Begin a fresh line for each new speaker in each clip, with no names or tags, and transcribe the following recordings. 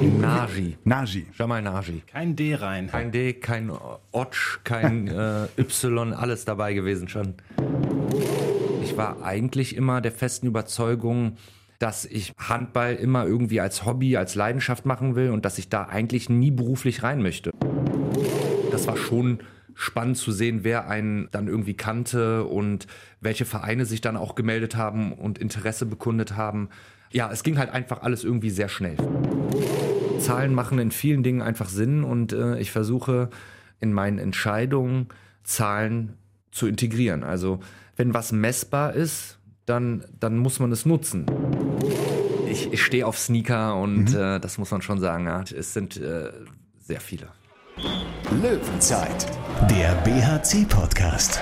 Naji.
Naji.
Jamal Naji.
Kein D rein.
Kein D, kein Otsch, kein äh, Y, alles dabei gewesen schon. Ich war eigentlich immer der festen Überzeugung, dass ich Handball immer irgendwie als Hobby, als Leidenschaft machen will und dass ich da eigentlich nie beruflich rein möchte. Das war schon spannend zu sehen, wer einen dann irgendwie kannte und welche Vereine sich dann auch gemeldet haben und Interesse bekundet haben. Ja, es ging halt einfach alles irgendwie sehr schnell. Zahlen machen in vielen Dingen einfach Sinn und äh, ich versuche in meinen Entscheidungen Zahlen zu integrieren. Also wenn was messbar ist, dann, dann muss man es nutzen. Ich, ich stehe auf Sneaker und mhm. äh, das muss man schon sagen. Ja. Es sind äh, sehr viele.
Löwenzeit, der BHC-Podcast.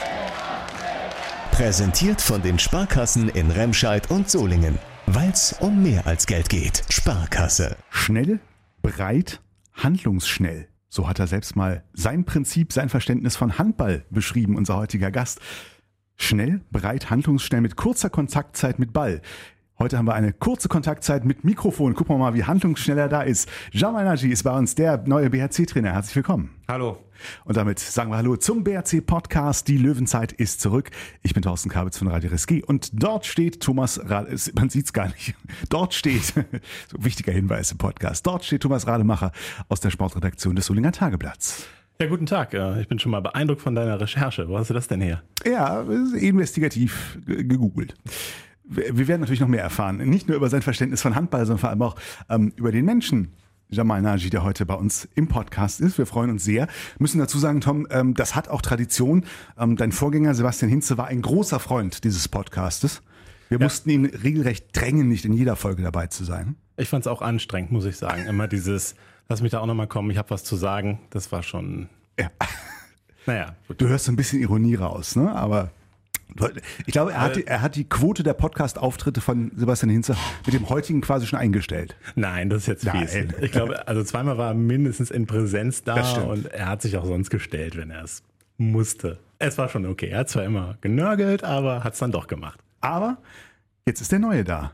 Präsentiert von den Sparkassen in Remscheid und Solingen. Weil es um mehr als Geld geht. Sparkasse.
Schnell, breit, handlungsschnell. So hat er selbst mal sein Prinzip, sein Verständnis von Handball beschrieben, unser heutiger Gast. Schnell, breit, handlungsschnell mit kurzer Kontaktzeit mit Ball. Heute haben wir eine kurze Kontaktzeit mit Mikrofon. Gucken wir mal, wie handlungsschnell er da ist. Jamal Naji ist bei uns der neue BHC-Trainer. Herzlich willkommen.
Hallo.
Und damit sagen wir Hallo zum BRC-Podcast. Die Löwenzeit ist zurück. Ich bin Thorsten Kabitz von Radio Reski und dort steht Thomas Rade, man sieht's gar nicht. Dort steht, so wichtiger Hinweis im Podcast, dort steht Thomas Rademacher aus der Sportredaktion des Solinger Tageblatts.
Ja, guten Tag. Ich bin schon mal beeindruckt von deiner Recherche. Wo hast du das denn her?
Ja, investigativ gegoogelt wir werden natürlich noch mehr erfahren. Nicht nur über sein Verständnis von Handball, sondern vor allem auch ähm, über den Menschen, Jamal Naji, der heute bei uns im Podcast ist. Wir freuen uns sehr. Müssen dazu sagen, Tom, ähm, das hat auch Tradition. Ähm, dein Vorgänger Sebastian Hinze war ein großer Freund dieses Podcastes. Wir ja. mussten ihn regelrecht drängen, nicht in jeder Folge dabei zu sein.
Ich fand es auch anstrengend, muss ich sagen. Immer dieses, lass mich da auch nochmal kommen, ich habe was zu sagen. Das war schon.
Ja. Naja. Gut. Du hörst so ein bisschen Ironie raus, ne? Aber ich glaube, er hat, die, er hat die Quote der Podcast-Auftritte von Sebastian Hinze mit dem heutigen quasi schon eingestellt.
Nein, das ist jetzt fies. Nein. Ich glaube, also zweimal war er mindestens in Präsenz da und er hat sich auch sonst gestellt, wenn er es musste. Es war schon okay. Er hat zwar immer genörgelt, aber hat es dann doch gemacht.
Aber jetzt ist der Neue da.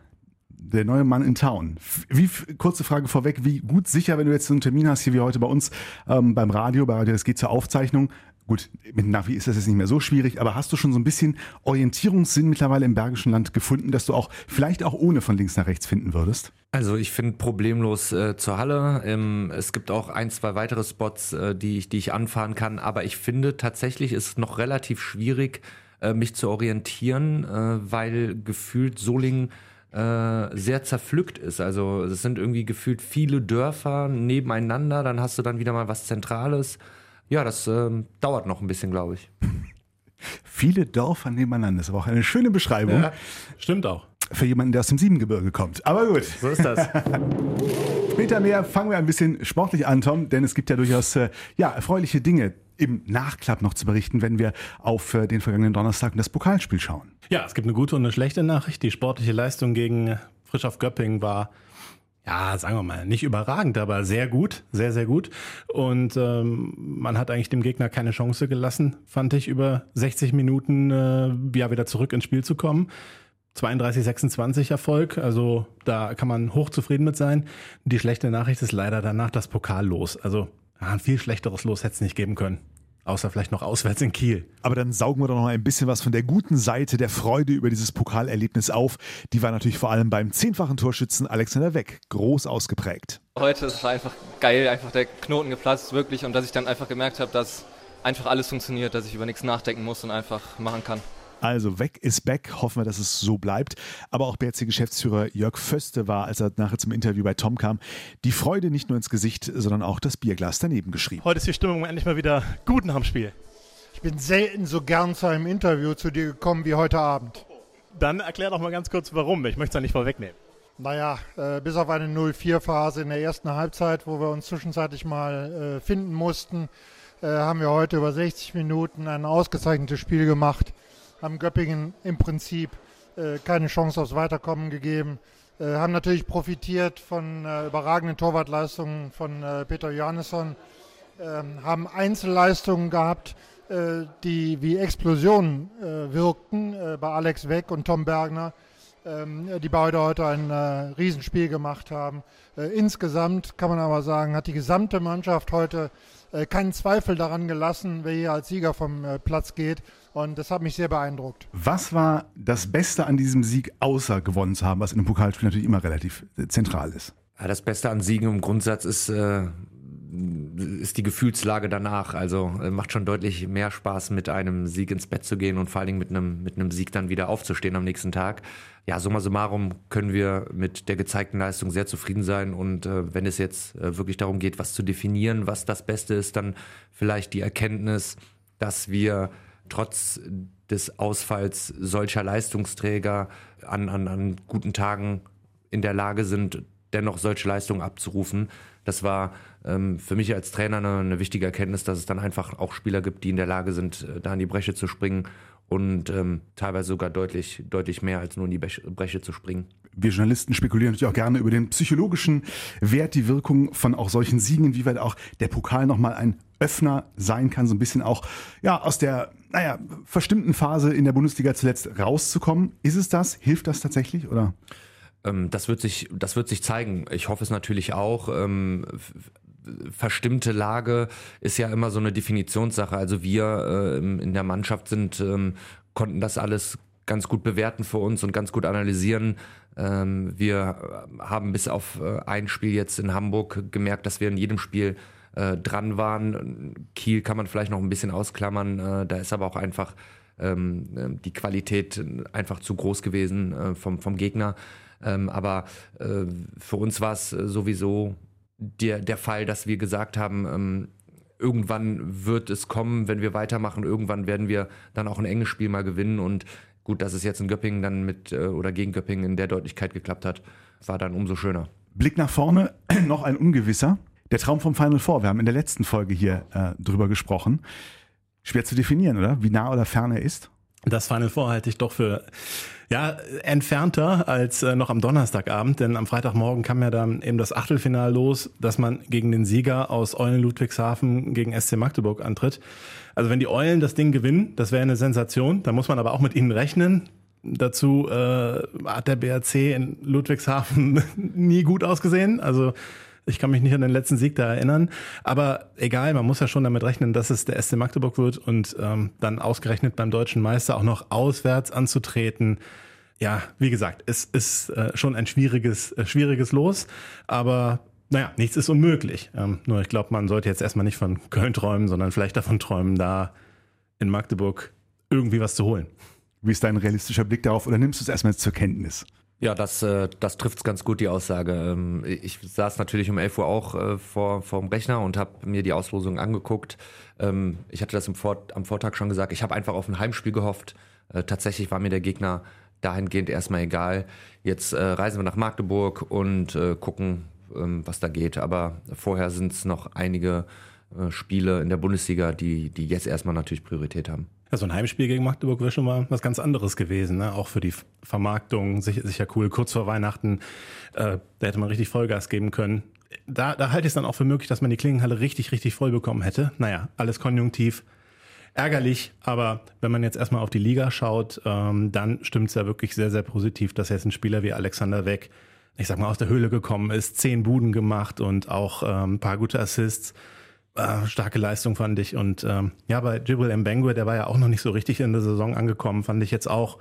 Der neue Mann in Town. Wie, kurze Frage vorweg, wie gut sicher, wenn du jetzt so einen Termin hast, hier wie heute bei uns ähm, beim Radio, bei Radio, geht zur Aufzeichnung, Gut, mit Navi ist das jetzt nicht mehr so schwierig, aber hast du schon so ein bisschen Orientierungssinn mittlerweile im Bergischen Land gefunden, dass du auch vielleicht auch ohne von links nach rechts finden würdest?
Also ich finde problemlos äh, zur Halle. Ähm, es gibt auch ein, zwei weitere Spots, äh, die, ich, die ich anfahren kann, aber ich finde tatsächlich ist noch relativ schwierig, äh, mich zu orientieren, äh, weil gefühlt Solingen äh, sehr zerpflückt ist. Also es sind irgendwie gefühlt viele Dörfer nebeneinander, dann hast du dann wieder mal was Zentrales. Ja, das ähm, dauert noch ein bisschen, glaube ich.
Viele Dörfer nebeneinander. Das ist aber auch eine schöne Beschreibung. Ja,
stimmt auch.
Für jemanden, der aus dem Siebengebirge kommt. Aber gut.
So ist das.
Später mehr fangen wir ein bisschen sportlich an, Tom, denn es gibt ja durchaus äh, ja, erfreuliche Dinge im Nachklapp noch zu berichten, wenn wir auf äh, den vergangenen Donnerstag und das Pokalspiel schauen.
Ja, es gibt eine gute und eine schlechte Nachricht. Die sportliche Leistung gegen Frisch auf Göppingen war ja, sagen wir mal, nicht überragend, aber sehr gut, sehr, sehr gut. Und ähm, man hat eigentlich dem Gegner keine Chance gelassen, fand ich, über 60 Minuten äh, ja wieder zurück ins Spiel zu kommen. 32, 26 Erfolg, also da kann man hochzufrieden mit sein. Die schlechte Nachricht ist leider danach das Pokal los. Also ja, ein viel schlechteres Los hätte es nicht geben können. Außer vielleicht noch auswärts in Kiel.
Aber dann saugen wir doch noch ein bisschen was von der guten Seite der Freude über dieses Pokalerlebnis auf. Die war natürlich vor allem beim zehnfachen Torschützen Alexander Weck groß ausgeprägt.
Heute ist es einfach geil, einfach der Knoten geplatzt, wirklich. Und dass ich dann einfach gemerkt habe, dass einfach alles funktioniert, dass ich über nichts nachdenken muss und einfach machen kann.
Also weg ist back, hoffen wir, dass es so bleibt. Aber auch BRC-Geschäftsführer Jörg Föste war, als er nachher zum Interview bei Tom kam, die Freude nicht nur ins Gesicht, sondern auch das Bierglas daneben geschrieben.
Heute ist die Stimmung endlich mal wieder gut nach dem Spiel. Ich bin selten so gern zu einem Interview zu dir gekommen wie heute Abend.
Dann erklär doch mal ganz kurz, warum. Ich möchte es ja nicht vorwegnehmen.
Naja, äh, bis auf eine 0-4-Phase in der ersten Halbzeit, wo wir uns zwischenzeitlich mal äh, finden mussten, äh, haben wir heute über 60 Minuten ein ausgezeichnetes Spiel gemacht haben Göppingen im Prinzip äh, keine Chance aufs Weiterkommen gegeben. Äh, haben natürlich profitiert von äh, überragenden Torwartleistungen von äh, Peter Johannesson, ähm, haben Einzelleistungen gehabt, äh, die wie Explosionen wirkten bei Alex Weck und Tom Bergner. ähm, die beide heute ein äh, Riesenspiel gemacht haben. Äh, insgesamt kann man aber sagen, hat die gesamte Mannschaft heute äh, keinen Zweifel daran gelassen, wer hier als Sieger vom Platz geht. Und das hat mich sehr beeindruckt.
Was war das Beste an diesem Sieg, außer gewonnen zu haben, was in einem Pokalspiel natürlich immer relativ äh, zentral ist?
Ja, das Beste an Siegen im Grundsatz ist, äh, ist die Gefühlslage danach. Also äh, macht schon deutlich mehr Spaß, mit einem Sieg ins Bett zu gehen und vor allen Dingen mit einem, mit einem Sieg dann wieder aufzustehen am nächsten Tag. Ja, summa summarum können wir mit der gezeigten Leistung sehr zufrieden sein. Und äh, wenn es jetzt äh, wirklich darum geht, was zu definieren, was das Beste ist, dann vielleicht die Erkenntnis, dass wir trotz des Ausfalls solcher Leistungsträger an, an, an guten Tagen in der Lage sind, dennoch solche Leistungen abzurufen. Das war ähm, für mich als Trainer eine, eine, wichtige Erkenntnis, dass es dann einfach auch Spieler gibt, die in der Lage sind, äh, da in die Breche zu springen und ähm, teilweise sogar deutlich, deutlich mehr als nur in die Breche zu springen.
Wir Journalisten spekulieren natürlich auch gerne über den psychologischen Wert, die Wirkung von auch solchen Siegen, inwieweit auch der Pokal nochmal ein Öffner sein kann, so ein bisschen auch ja, aus der naja, verstimmten Phase in der Bundesliga zuletzt rauszukommen. Ist es das? Hilft das tatsächlich? Oder?
Ähm, das wird sich, das wird sich zeigen. Ich hoffe es natürlich auch. Verstimmte Lage ist ja immer so eine Definitionssache. Also wir äh, in der Mannschaft sind, ähm, konnten das alles ganz gut bewerten für uns und ganz gut analysieren. Ähm, wir haben bis auf äh, ein Spiel jetzt in Hamburg gemerkt, dass wir in jedem Spiel äh, dran waren. Kiel kann man vielleicht noch ein bisschen ausklammern. Äh, da ist aber auch einfach ähm, die Qualität einfach zu groß gewesen äh, vom, vom Gegner. Ähm, aber äh, für uns war es sowieso der, der Fall, dass wir gesagt haben, ähm, irgendwann wird es kommen, wenn wir weitermachen, irgendwann werden wir dann auch ein enges Spiel mal gewinnen und gut, dass es jetzt in Göppingen dann mit äh, oder gegen Göppingen in der Deutlichkeit geklappt hat, war dann umso schöner.
Blick nach vorne, noch ein ungewisser. Der Traum vom Final Four. Wir haben in der letzten Folge hier äh, drüber gesprochen. Schwer zu definieren, oder? Wie nah oder fern er ist?
Das Final Four halte ich doch für ja, entfernter als äh, noch am Donnerstagabend, denn am Freitagmorgen kam ja dann eben das Achtelfinal los, dass man gegen den Sieger aus Eulen Ludwigshafen gegen SC Magdeburg antritt. Also wenn die Eulen das Ding gewinnen, das wäre eine Sensation. Da muss man aber auch mit ihnen rechnen. Dazu äh, hat der BRC in Ludwigshafen nie gut ausgesehen. Also ich kann mich nicht an den letzten Sieg da erinnern. Aber egal, man muss ja schon damit rechnen, dass es der SC Magdeburg wird und ähm, dann ausgerechnet beim deutschen Meister auch noch auswärts anzutreten. Ja, wie gesagt, es ist äh, schon ein schwieriges, äh, schwieriges Los. Aber naja, nichts ist unmöglich. Ähm, nur ich glaube, man sollte jetzt erstmal nicht von Köln träumen, sondern vielleicht davon träumen, da in Magdeburg irgendwie was zu holen.
Wie ist dein realistischer Blick darauf oder nimmst du es erstmal zur Kenntnis?
Ja, das, äh, das trifft ganz gut, die Aussage. Ähm, ich saß natürlich um 11 Uhr auch äh, vor, vor dem Rechner und habe mir die Auslosung angeguckt. Ähm, ich hatte das im Vor am Vortag schon gesagt, ich habe einfach auf ein Heimspiel gehofft. Äh, tatsächlich war mir der Gegner dahingehend erstmal egal. Jetzt äh, reisen wir nach Magdeburg und äh, gucken, ähm, was da geht. Aber vorher sind es noch einige äh, Spiele in der Bundesliga, die, die jetzt erstmal natürlich Priorität haben.
Ja, so ein Heimspiel gegen Magdeburg wäre schon mal was ganz anderes gewesen, ne? auch für die Vermarktung, sicher, sicher cool. Kurz vor Weihnachten, äh, da hätte man richtig Vollgas geben können. Da, da halte ich es dann auch für möglich, dass man die Klingenhalle richtig, richtig voll bekommen hätte. Naja, alles konjunktiv. Ärgerlich, aber wenn man jetzt erstmal auf die Liga schaut, ähm, dann stimmt es ja wirklich sehr, sehr positiv, dass jetzt ein Spieler wie Alexander Weck, ich sag mal, aus der Höhle gekommen ist, zehn Buden gemacht und auch ähm, ein paar gute Assists äh, starke Leistung fand ich. Und ähm, ja, bei Jibril Mbengwe, der war ja auch noch nicht so richtig in der Saison angekommen, fand ich jetzt auch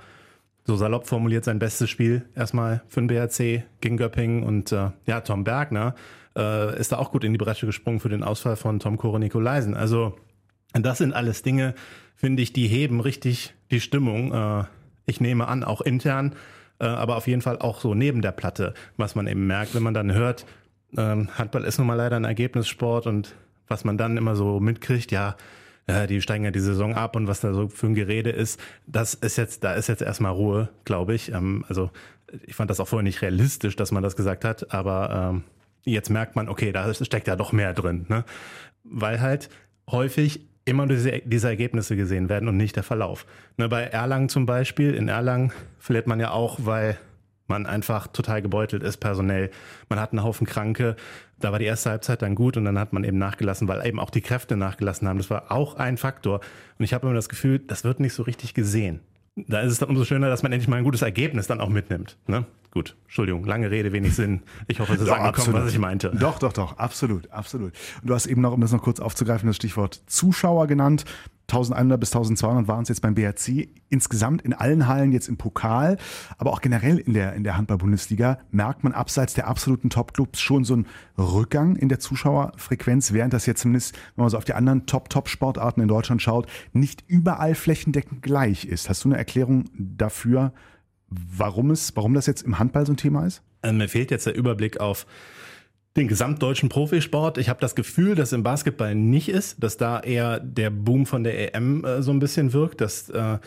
so salopp formuliert sein bestes Spiel erstmal für den BRC gegen Göppingen. Und äh, ja, Tom Bergner äh, ist da auch gut in die Bresche gesprungen für den Ausfall von Tom Kore Nikolaisen. Also das sind alles Dinge, finde ich, die heben richtig die Stimmung. Äh, ich nehme an, auch intern, äh, aber auf jeden Fall auch so neben der Platte, was man eben merkt, wenn man dann hört, ähm, Handball ist nun mal leider ein Ergebnissport und was man dann immer so mitkriegt, ja, die steigen ja die Saison ab und was da so für ein Gerede ist, das ist jetzt, da ist jetzt erstmal Ruhe, glaube ich. Ähm, also ich fand das auch vorher nicht realistisch, dass man das gesagt hat, aber ähm, jetzt merkt man, okay, da steckt ja doch mehr drin, ne? Weil halt häufig immer diese, diese Ergebnisse gesehen werden und nicht der Verlauf. Ne, bei Erlangen zum Beispiel, in Erlangen verliert man ja auch, weil man einfach total gebeutelt ist personell. Man hat einen Haufen Kranke. Da war die erste Halbzeit dann gut und dann hat man eben nachgelassen, weil eben auch die Kräfte nachgelassen haben. Das war auch ein Faktor. Und ich habe immer das Gefühl, das wird nicht so richtig gesehen. da ist es dann umso schöner, dass man endlich mal ein gutes Ergebnis dann auch mitnimmt. Ne? Gut, Entschuldigung, lange Rede, wenig Sinn. Ich hoffe, es ist
Doch,
angekommen,
absolut.
was ich meinte.
Doch, doch, doch, absolut, absolut. Und du hast eben noch, um das noch kurz aufzugreifen, das Stichwort Zuschauer genannt. 1100 bis 1200 waren es jetzt beim BRC. Insgesamt in allen Hallen jetzt im Pokal, aber auch generell in der, in der Handball-Bundesliga merkt man abseits der absoluten Top-Clubs schon so einen Rückgang in der Zuschauerfrequenz, während das jetzt zumindest, wenn man so auf die anderen Top-Top-Sportarten in Deutschland schaut, nicht überall flächendeckend gleich ist. Hast du eine Erklärung dafür, warum es, warum das jetzt im Handball so ein Thema ist?
Äh, Mir fehlt jetzt der Überblick auf den gesamtdeutschen Profisport. Ich habe das Gefühl, dass im Basketball nicht ist, dass da eher der Boom von der EM äh, so ein bisschen wirkt. Dass, äh,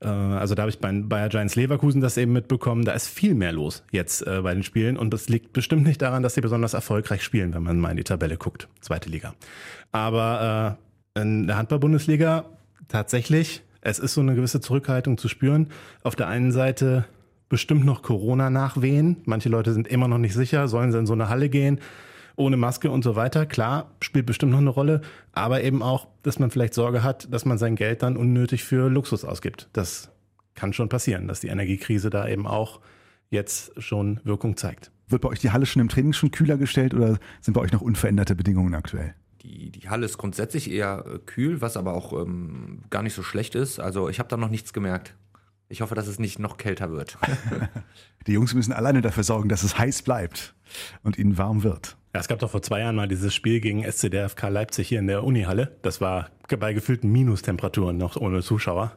äh, also da habe ich bei Bayer Giants Leverkusen das eben mitbekommen. Da ist viel mehr los jetzt äh, bei den Spielen und das liegt bestimmt nicht daran, dass sie besonders erfolgreich spielen, wenn man mal in die Tabelle guckt. Zweite Liga. Aber äh, in der Handball-Bundesliga tatsächlich, es ist so eine gewisse Zurückhaltung zu spüren. Auf der einen Seite bestimmt noch Corona nachwehen. Manche Leute sind immer noch nicht sicher, sollen sie in so eine Halle gehen, ohne Maske und so weiter. Klar, spielt bestimmt noch eine Rolle, aber eben auch, dass man vielleicht Sorge hat, dass man sein Geld dann unnötig für Luxus ausgibt. Das kann schon passieren, dass die Energiekrise da eben auch jetzt schon Wirkung zeigt.
Wird bei euch die Halle schon im Training schon kühler gestellt oder sind bei euch noch unveränderte Bedingungen aktuell?
Die, die Halle ist grundsätzlich eher äh, kühl, was aber auch ähm, gar nicht so schlecht ist. Also ich habe da noch nichts gemerkt. Ich hoffe, dass es nicht noch kälter wird.
Die Jungs müssen alleine dafür sorgen, dass es heiß bleibt und ihnen warm wird.
Ja, es gab doch vor zwei Jahren mal dieses Spiel gegen SCDFK Leipzig hier in der Unihalle. Das war bei gefühlten Minustemperaturen noch ohne Zuschauer.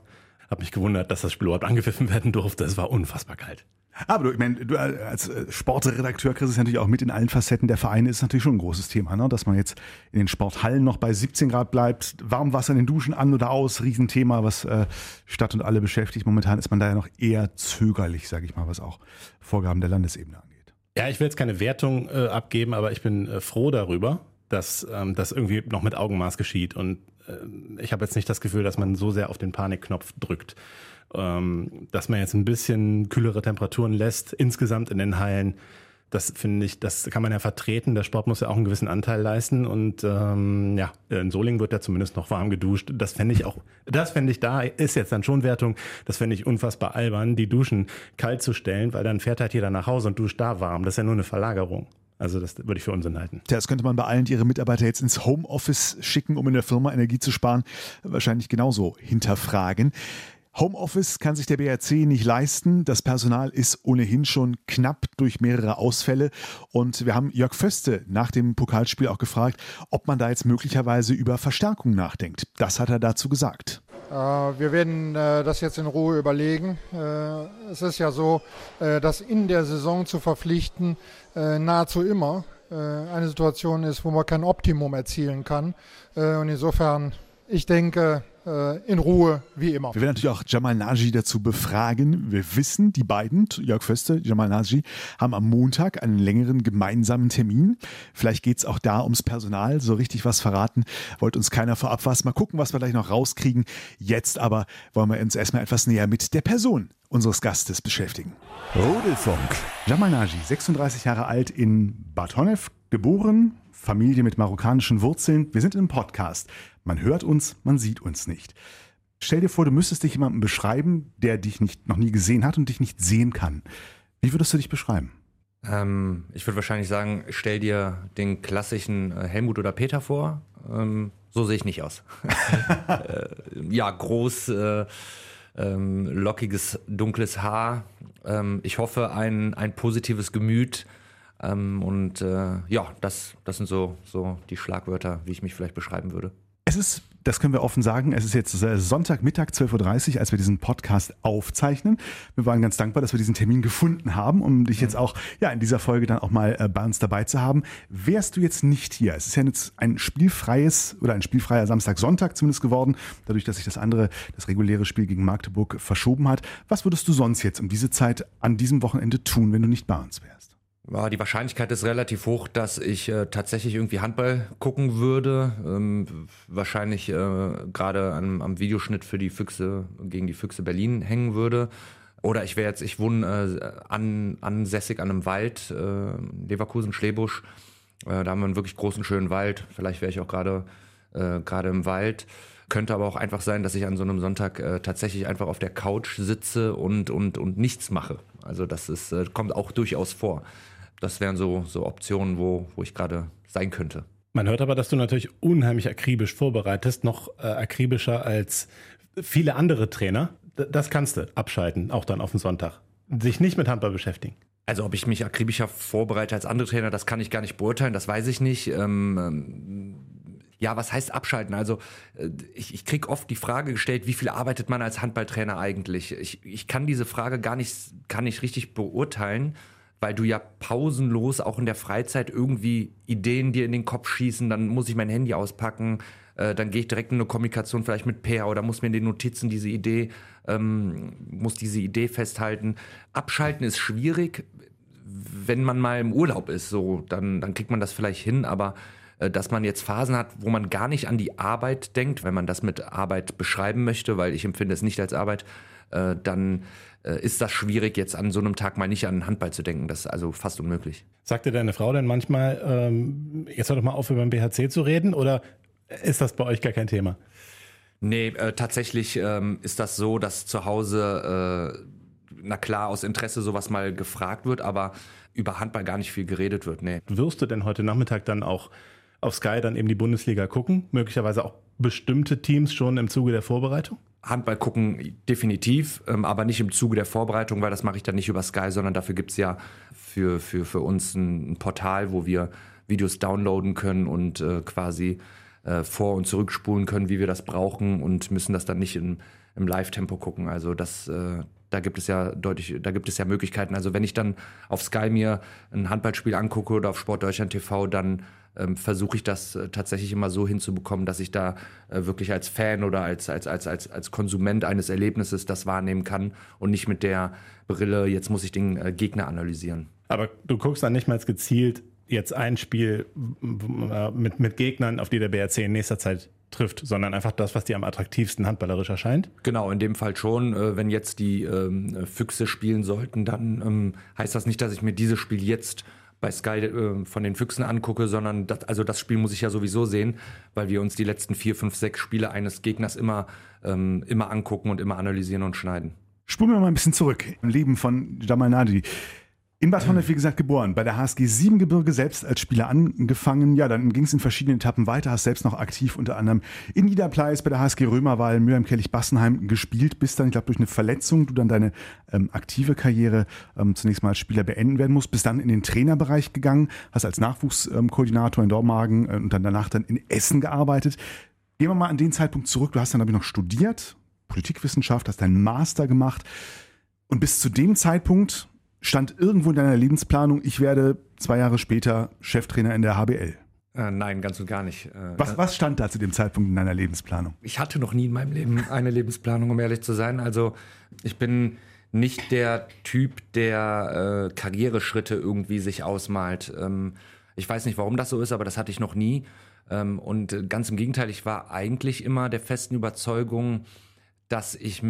Hab mich gewundert, dass das Spiel überhaupt angepfiffen werden durfte. Es war unfassbar kalt.
Aber du, ich meine, du als äh, Sportredakteur kriegst es natürlich auch mit in allen Facetten der Vereine, ist natürlich schon ein großes Thema, ne? dass man jetzt in den Sporthallen noch bei 17 Grad bleibt, Warmwasser in den Duschen an oder aus, Riesenthema, was äh, Stadt und alle beschäftigt. Momentan ist man da ja noch eher zögerlich, sage ich mal, was auch Vorgaben der Landesebene angeht.
Ja, ich will jetzt keine Wertung äh, abgeben, aber ich bin äh, froh darüber, dass ähm, das irgendwie noch mit Augenmaß geschieht. Und äh, ich habe jetzt nicht das Gefühl, dass man so sehr auf den Panikknopf drückt. Ähm, dass man jetzt ein bisschen kühlere Temperaturen lässt, insgesamt in den Hallen. Das finde ich, das kann man ja vertreten. Der Sport muss ja auch einen gewissen Anteil leisten. Und ähm, ja, in Solingen wird ja zumindest noch warm geduscht. Das fände ich auch, das fände ich da, ist jetzt dann schon Wertung, das fände ich unfassbar albern, die Duschen kalt zu stellen, weil dann fährt halt jeder nach Hause und duscht da warm. Das ist ja nur eine Verlagerung. Also das würde ich für Unsinn halten.
Tja, das könnte man bei allen, die ihre Mitarbeiter jetzt ins Homeoffice schicken, um in der Firma Energie zu sparen, wahrscheinlich genauso hinterfragen. Homeoffice kann sich der BRC nicht leisten. Das Personal ist ohnehin schon knapp durch mehrere Ausfälle. Und wir haben Jörg Föste nach dem Pokalspiel auch gefragt, ob man da jetzt möglicherweise über Verstärkung nachdenkt. Das hat er dazu gesagt.
Äh, Wir werden äh, das jetzt in Ruhe überlegen. Äh, Es ist ja so, dass in der Saison zu verpflichten nahezu immer eine Situation ist, wo man kein Optimum erzielen kann. Und insofern, ich denke, in Ruhe wie immer.
Wir werden natürlich auch Jamal Naji dazu befragen. Wir wissen, die beiden, Jörg Föste, Jamal Naji, haben am Montag einen längeren gemeinsamen Termin. Vielleicht geht es auch da ums Personal. So richtig was verraten wollte uns keiner vorab was. Mal gucken, was wir gleich noch rauskriegen. Jetzt aber wollen wir uns erstmal etwas näher mit der Person unseres Gastes beschäftigen.
Rudelfunk.
Jamal Naji, 36 Jahre alt, in Bad Honnef geboren, Familie mit marokkanischen Wurzeln. Wir sind im Podcast. Man hört uns, man sieht uns nicht. Stell dir vor, du müsstest dich jemandem beschreiben, der dich nicht, noch nie gesehen hat und dich nicht sehen kann. Wie würdest du dich beschreiben?
Ähm, ich würde wahrscheinlich sagen, stell dir den klassischen äh, Helmut oder Peter vor. Ähm, so sehe ich nicht aus. äh, ja, groß, äh, ähm, lockiges, dunkles Haar. Ähm, ich hoffe, ein, ein positives Gemüt. Ähm, und äh, ja, das, das sind so, so die Schlagwörter, wie ich mich vielleicht beschreiben würde.
Es ist, das können wir offen sagen, es ist jetzt äh, Sonntagmittag 12.30 Uhr, als wir diesen Podcast aufzeichnen. Wir waren ganz dankbar, dass wir diesen Termin gefunden haben, um dich jetzt auch ja, in dieser Folge dann auch mal äh, bei uns dabei zu haben. Wärst du jetzt nicht hier, es ist ja jetzt ein spielfreies oder ein spielfreier Samstag-Sonntag zumindest geworden, dadurch, dass sich das andere, das reguläre Spiel gegen Magdeburg verschoben hat. Was würdest du sonst jetzt um diese Zeit an diesem Wochenende tun, wenn du nicht bei uns wärst?
Ja, die Wahrscheinlichkeit ist relativ hoch, dass ich äh, tatsächlich irgendwie Handball gucken würde. Ähm, wahrscheinlich äh, gerade am, am Videoschnitt für die Füchse gegen die Füchse Berlin hängen würde. Oder ich wäre jetzt, ich wohne äh, an, ansässig an einem Wald, äh, Leverkusen, Schlebusch. Äh, da haben wir einen wirklich großen, schönen Wald. Vielleicht wäre ich auch gerade äh, gerade im Wald. könnte aber auch einfach sein, dass ich an so einem Sonntag äh, tatsächlich einfach auf der Couch sitze und, und, und nichts mache. Also das ist, äh, kommt auch durchaus vor. Das wären so, so Optionen, wo, wo ich gerade sein könnte.
Man hört aber, dass du natürlich unheimlich akribisch vorbereitest, noch äh, akribischer als viele andere Trainer. D das kannst du abschalten, auch dann auf den Sonntag. Sich nicht mit Handball beschäftigen.
Also ob ich mich akribischer vorbereite als andere Trainer, das kann ich gar nicht beurteilen, das weiß ich nicht. Ähm, ähm ja, was heißt abschalten? Also äh, ich, ich kriege oft die Frage gestellt, wie viel arbeitet man als Handballtrainer eigentlich? Ich, ich kann diese Frage gar nicht, gar nicht richtig beurteilen, weil du ja pausenlos auch in der Freizeit irgendwie Ideen dir in den Kopf schießen, dann muss ich mein Handy auspacken, äh, dann gehe ich direkt in eine Kommunikation vielleicht mit Peer oder muss mir in den Notizen diese Idee, ähm, muss diese Idee festhalten. Abschalten ist schwierig, wenn man mal im Urlaub ist, so, dann, dann kriegt man das vielleicht hin, aber äh, dass man jetzt Phasen hat, wo man gar nicht an die Arbeit denkt, wenn man das mit Arbeit beschreiben möchte, weil ich empfinde es nicht als Arbeit, äh, dann äh, ist das schwierig, jetzt an so einem Tag mal nicht an Handball zu denken. Das ist also fast unmöglich.
Sagte deine Frau denn manchmal, ähm, jetzt hör doch mal auf, über den BHC zu reden oder ist das bei euch gar kein Thema?
Nee, äh, tatsächlich ähm, ist das so, dass zu Hause, äh, na klar, aus Interesse sowas mal gefragt wird, aber über Handball gar nicht viel geredet wird. Nee.
Wirst du denn heute Nachmittag dann auch auf Sky dann eben die Bundesliga gucken? Möglicherweise auch bestimmte Teams schon im Zuge der Vorbereitung?
Handball gucken definitiv, ähm, aber nicht im Zuge der Vorbereitung, weil das mache ich dann nicht über Sky, sondern dafür gibt es ja für, für, für uns ein, ein, Portal, wo wir Videos downloaden können und äh, quasi äh, vor- und zurückspulen können, wie wir das brauchen und müssen das dann nicht im, im Live-Tempo gucken. Also das, äh, da gibt es ja deutlich, da gibt es ja Möglichkeiten. Also wenn ich dann auf Sky mir ein Handballspiel angucke oder auf Sport Deutschland TV, dann ähm, versuche ich das äh, tatsächlich immer so hinzubekommen, dass ich da äh, wirklich als Fan oder als, als, als, als, als Konsument eines Erlebnisses das wahrnehmen kann und nicht mit der Brille, jetzt muss ich den äh, Gegner analysieren.
Aber du guckst dann nicht mal gezielt jetzt ein Spiel mit, mit Gegnern, auf die der BRC in nächster Zeit trifft, sondern einfach das, was dir am attraktivsten handballerisch erscheint?
Genau, in dem Fall schon. Äh, wenn jetzt die ähm, Füchse spielen sollten, dann ähm, heißt das nicht, dass ich mir dieses Spiel jetzt bei Sky äh, von den Füchsen angucke, sondern das, also das Spiel muss ich ja sowieso sehen, weil wir uns die letzten vier, fünf, sechs Spiele eines Gegners immer, ähm, immer angucken und immer analysieren und schneiden.
Spulen wir mal ein bisschen zurück im Leben von Jamal Nadi. In Bad Honnef, wie gesagt, geboren, bei der HSG Siebengebirge selbst als Spieler angefangen. Ja, dann ging es in verschiedenen Etappen weiter, hast selbst noch aktiv unter anderem in Niederpleis bei der HSG Römerwahl, Mülheim, Kellich, Bassenheim gespielt, bis dann, ich glaube, durch eine Verletzung du dann deine ähm, aktive Karriere ähm, zunächst mal als Spieler beenden werden musst, bist dann in den Trainerbereich gegangen, hast als Nachwuchskoordinator in Dormagen äh, und dann danach dann in Essen gearbeitet. Gehen wir mal an den Zeitpunkt zurück, du hast dann aber noch studiert, Politikwissenschaft, hast deinen Master gemacht und bis zu dem Zeitpunkt stand irgendwo in deiner Lebensplanung, ich werde zwei Jahre später Cheftrainer in der HBL?
Äh, nein, ganz und gar nicht.
Äh, was, was stand da zu dem Zeitpunkt in deiner Lebensplanung?
Ich hatte noch nie in meinem Leben eine Lebensplanung, um ehrlich zu sein. Also ich bin nicht der Typ, der äh, Karriereschritte irgendwie sich ausmalt. Ähm, ich weiß nicht, warum das so ist, aber das hatte ich noch nie. Ähm, und ganz im Gegenteil, ich war eigentlich immer der festen Überzeugung, dass ich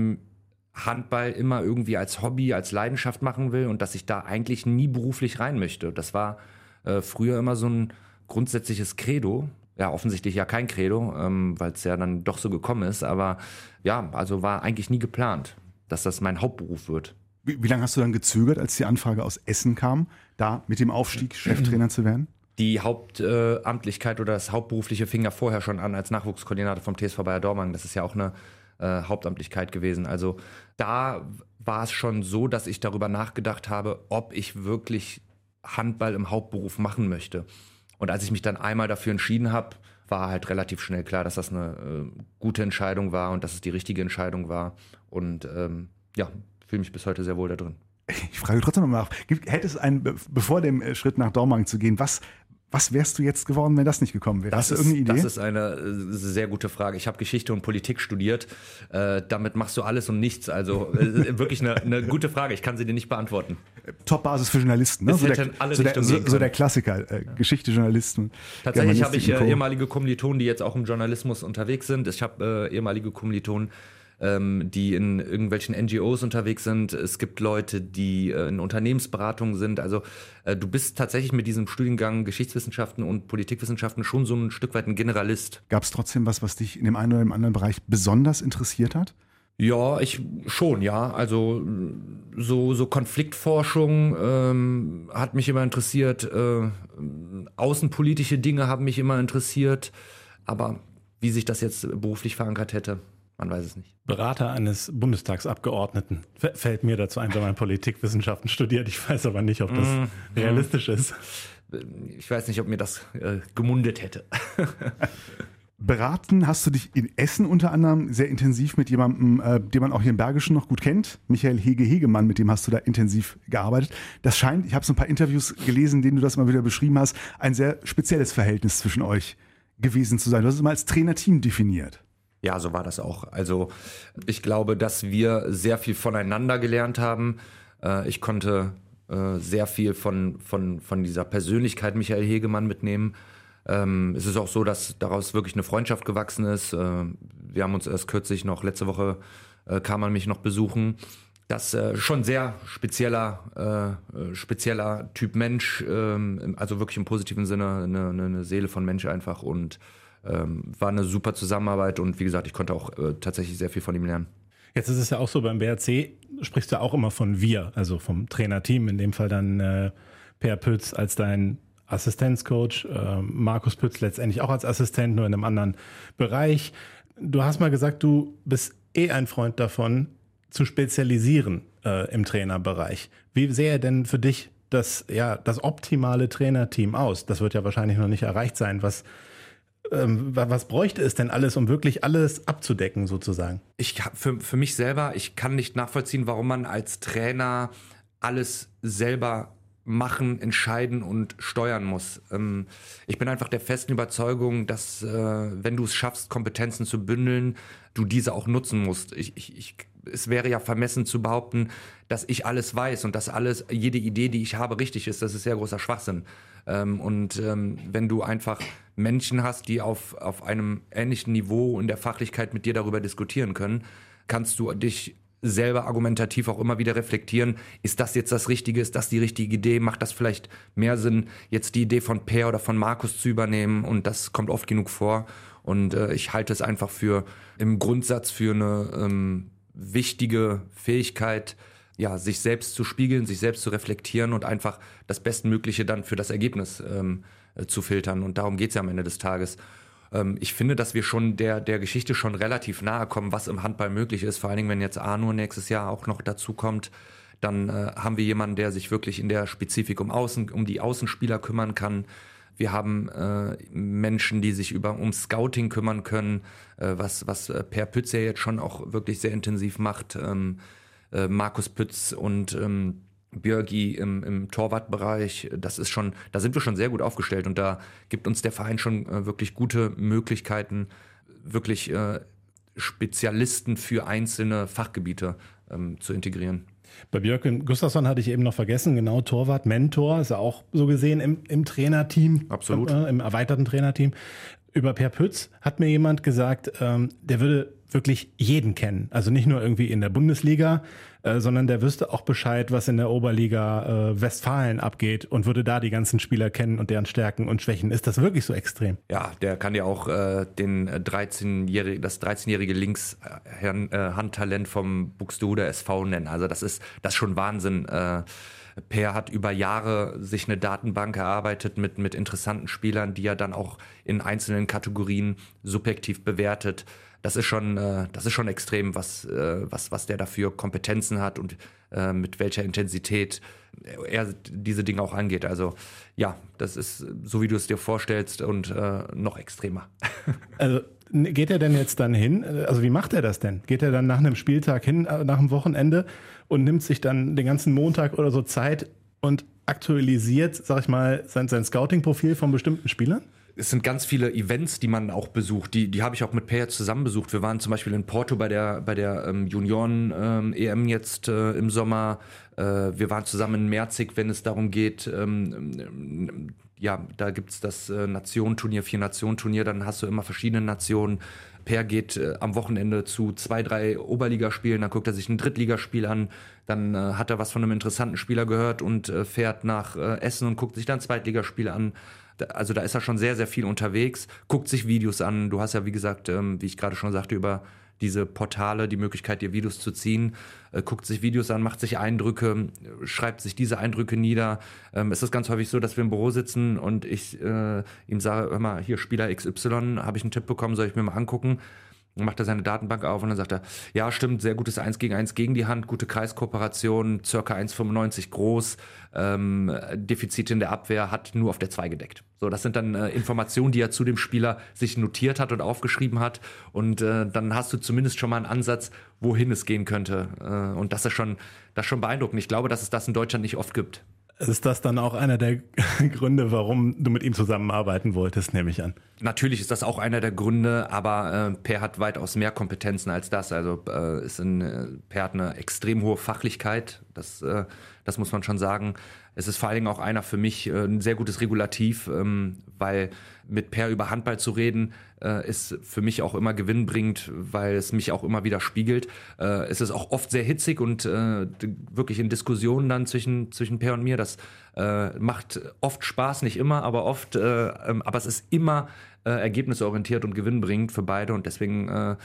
Handball immer irgendwie als Hobby, als Leidenschaft machen will und dass ich da eigentlich nie beruflich rein möchte. Das war äh, früher immer so ein grundsätzliches Credo. Ja, offensichtlich ja kein Credo, ähm, weil es ja dann doch so gekommen ist. Aber ja, also war eigentlich nie geplant, dass das mein Hauptberuf wird.
Wie, wie lange hast du dann gezögert, als die Anfrage aus Essen kam, da mit dem Aufstieg Cheftrainer zu werden?
Die Hauptamtlichkeit äh, oder das Hauptberufliche fing ja vorher schon an als Nachwuchskoordinator vom TSV Bayer Dormagen. Das ist ja auch eine äh, Hauptamtlichkeit gewesen. Also da war es schon so, dass ich darüber nachgedacht habe, ob ich wirklich Handball im Hauptberuf machen möchte. Und als ich mich dann einmal dafür entschieden habe, war halt relativ schnell klar, dass das eine äh, gute Entscheidung war und dass es die richtige Entscheidung war. Und ähm, ja, fühle mich bis heute sehr wohl da drin.
Ich frage trotzdem noch mal nach, hätte es einen, bevor dem äh, Schritt nach Dormagen zu gehen, was was wärst du jetzt geworden, wenn das nicht gekommen wäre?
Das Hast du irgendeine Idee? Das ist eine äh, sehr gute Frage. Ich habe Geschichte und Politik studiert. Äh, damit machst du alles und nichts. Also äh, wirklich eine, eine, gute Frage. Ich kann sie dir nicht beantworten.
Top-Basis für Journalisten. Ne? So der, so, der, so, so, der, Klassiker. Äh, Geschichte, Journalisten.
Tatsächlich habe ich äh, ehemalige Kommilitonen, die jetzt auch im Journalismus unterwegs sind. Ich habe äh, ehemalige Kommilitonen, ähm, die in irgendwelchen NGOs unterwegs sind. Es gibt Leute, die äh, in Unternehmensberatungen sind. Also äh, du bist tatsächlich mit diesem Studiengang Geschichtswissenschaften und Politikwissenschaften schon so ein Stück weit ein Generalist.
Gab es trotzdem was, was dich in dem einen oder dem anderen Bereich besonders interessiert hat?
Ja, ich schon, ja. Also so, so Konfliktforschung ähm, hat mich immer interessiert. Äh, außenpolitische Dinge haben mich immer interessiert. Aber wie sich das jetzt beruflich verankert hätte, man weiß es nicht.
Berater eines Bundestagsabgeordneten fällt mir dazu ein, wenn man Politikwissenschaften studiert. Ich weiß aber nicht, ob das mm, realistisch mm. ist.
Ich weiß nicht, ob mir das äh, gemundet hätte.
Beraten hast du dich in Essen unter anderem sehr intensiv mit jemandem, äh, den man auch hier im Bergischen noch gut kennt, Michael Hege-Hegemann, mit dem hast du da intensiv gearbeitet. Das scheint, ich habe so ein paar Interviews gelesen, in denen du das mal wieder beschrieben hast, ein sehr spezielles Verhältnis zwischen euch gewesen zu sein. Du hast es mal als Trainerteam definiert.
Ja, so war das auch. Also ich glaube, dass wir sehr viel voneinander gelernt haben. Äh, ich konnte äh, sehr viel von, von, von dieser Persönlichkeit Michael Hegemann mitnehmen. Ähm, es ist auch so, dass daraus wirklich eine Freundschaft gewachsen ist. Äh, wir haben uns erst kürzlich noch, letzte Woche kam man mich noch besuchen. Das äh, schon sehr spezieller, äh, spezieller Typ Mensch, ähm, also wirklich im positiven Sinne eine, eine Seele von Mensch einfach und ähm, war eine super Zusammenarbeit und wie gesagt, ich konnte auch äh, tatsächlich sehr viel von ihm lernen.
Jetzt ist es ja auch so, beim BRC sprichst du auch immer von wir, also vom Trainerteam, in dem Fall dann äh, Per Pütz als dein Assistenzcoach, äh, Markus Pütz letztendlich auch als Assistent, nur in einem anderen Bereich. Du hast mal gesagt, du bist eh ein Freund davon, zu spezialisieren äh, im Trainerbereich. Wie sähe denn für dich das, ja, das optimale Trainerteam aus? Das wird ja wahrscheinlich noch nicht erreicht sein. Was, ähm, was bräuchte es denn alles, um wirklich alles abzudecken, sozusagen?
Ich für, für mich selber, ich kann nicht nachvollziehen, warum man als Trainer alles selber machen, entscheiden und steuern muss. Ähm, ich bin einfach der festen Überzeugung, dass äh, wenn du es schaffst, Kompetenzen zu bündeln, du diese auch nutzen musst. Ich, ich, ich, es wäre ja vermessen zu behaupten, dass ich alles weiß und dass alles, jede Idee, die ich habe, richtig ist. Das ist sehr großer Schwachsinn. Ähm, und ähm, wenn du einfach Menschen hast, die auf, auf einem ähnlichen Niveau in der Fachlichkeit mit dir darüber diskutieren können, kannst du dich selber argumentativ auch immer wieder reflektieren, ist das jetzt das Richtige, ist das die richtige Idee, macht das vielleicht mehr Sinn, jetzt die Idee von Per oder von Markus zu übernehmen? Und das kommt oft genug vor. Und äh, ich halte es einfach für im Grundsatz für eine ähm, wichtige Fähigkeit, ja, sich selbst zu spiegeln, sich selbst zu reflektieren und einfach das Bestmögliche dann für das Ergebnis ähm, äh, zu filtern. Und darum geht es ja am Ende des Tages. Ähm, ich finde, dass wir schon der, der Geschichte schon relativ nahe kommen, was im Handball möglich ist. Vor allen Dingen, wenn jetzt Arno nächstes Jahr auch noch dazu kommt, dann äh, haben wir jemanden, der sich wirklich in der Spezifik um Außen, um die Außenspieler kümmern kann. Wir haben äh, Menschen, die sich über um Scouting kümmern können, äh, was, was äh, Per Pütz ja jetzt schon auch wirklich sehr intensiv macht. Ähm, äh, Markus Pütz und ähm, Björgi im, im Torwartbereich, das ist schon, da sind wir schon sehr gut aufgestellt und da gibt uns der Verein schon äh, wirklich gute Möglichkeiten, wirklich äh, Spezialisten für einzelne Fachgebiete ähm, zu integrieren.
Bei Björken Gustafsson hatte ich eben noch vergessen, genau Torwart, Mentor, ist ja auch so gesehen im, im Trainerteam.
Absolut.
Äh, Im erweiterten Trainerteam. Über Per Pütz hat mir jemand gesagt, ähm, der würde wirklich jeden kennen. Also nicht nur irgendwie in der Bundesliga, äh, sondern der wüsste auch Bescheid, was in der Oberliga äh, Westfalen abgeht und würde da die ganzen Spieler kennen und deren Stärken und Schwächen. Ist das wirklich so extrem?
Ja, der kann ja auch äh, den 13-jährige, das 13-jährige Linkshandtalent vom Buxtehude SV nennen. Also das ist das ist schon Wahnsinn. Äh, Per hat über Jahre sich eine Datenbank erarbeitet mit, mit interessanten Spielern, die er dann auch in einzelnen Kategorien subjektiv bewertet das ist schon, äh, das ist schon extrem, was, äh, was, was der dafür Kompetenzen hat und äh, mit welcher Intensität er diese Dinge auch angeht. Also ja, das ist so, wie du es dir vorstellst und äh, noch extremer.
Also geht er denn jetzt dann hin? Also wie macht er das denn? Geht er dann nach einem Spieltag hin, äh, nach einem Wochenende und nimmt sich dann den ganzen Montag oder so Zeit und aktualisiert, sag ich mal, sein, sein Scouting-Profil von bestimmten Spielern?
Es sind ganz viele Events, die man auch besucht. Die, die habe ich auch mit Per zusammen besucht. Wir waren zum Beispiel in Porto bei der, bei der ähm, Junioren-EM ähm, jetzt äh, im Sommer. Äh, wir waren zusammen in Merzig, wenn es darum geht, ähm, ja, da gibt es das äh, Nationenturnier, Vier-Nationen-Turnier, dann hast du immer verschiedene Nationen. Per geht äh, am Wochenende zu zwei, drei Oberligaspielen, dann guckt er sich ein Drittligaspiel an, dann äh, hat er was von einem interessanten Spieler gehört und äh, fährt nach äh, Essen und guckt sich dann Zweitligaspiele an. Also da ist er schon sehr, sehr viel unterwegs, guckt sich Videos an. Du hast ja, wie gesagt, ähm, wie ich gerade schon sagte, über diese Portale die Möglichkeit, dir Videos zu ziehen, äh, guckt sich Videos an, macht sich Eindrücke, schreibt sich diese Eindrücke nieder. Ähm, es ist ganz häufig so, dass wir im Büro sitzen und ich äh, ihm sage, hör mal, hier Spieler XY, habe ich einen Tipp bekommen, soll ich mir mal angucken? Macht er seine Datenbank auf und dann sagt er, ja, stimmt, sehr gutes 1 gegen 1 gegen die Hand, gute Kreiskooperation, circa 1,95 groß, ähm, Defizite in der Abwehr, hat nur auf der 2 gedeckt. So, das sind dann äh, Informationen, die er zu dem Spieler sich notiert hat und aufgeschrieben hat. Und äh, dann hast du zumindest schon mal einen Ansatz, wohin es gehen könnte. Äh, und das ist schon, das ist schon beeindruckend. Ich glaube, dass es das in Deutschland nicht oft gibt.
Ist das dann auch einer der Gründe, warum du mit ihm zusammenarbeiten wolltest, nehme ich an?
Natürlich ist das auch einer der Gründe, aber äh, Per hat weitaus mehr Kompetenzen als das. Also äh, ist ein, äh, Per hat eine extrem hohe Fachlichkeit, das, äh, das muss man schon sagen. Es ist vor allen Dingen auch einer für mich äh, ein sehr gutes Regulativ, ähm, weil mit Per über Handball zu reden, äh, ist für mich auch immer gewinnbringend, weil es mich auch immer wieder spiegelt. Äh, es ist auch oft sehr hitzig und äh, wirklich in Diskussionen dann zwischen, zwischen Per und mir. Das äh, macht oft Spaß, nicht immer, aber oft, äh, ähm, aber es ist immer äh, ergebnisorientiert und gewinnbringend für beide und deswegen äh,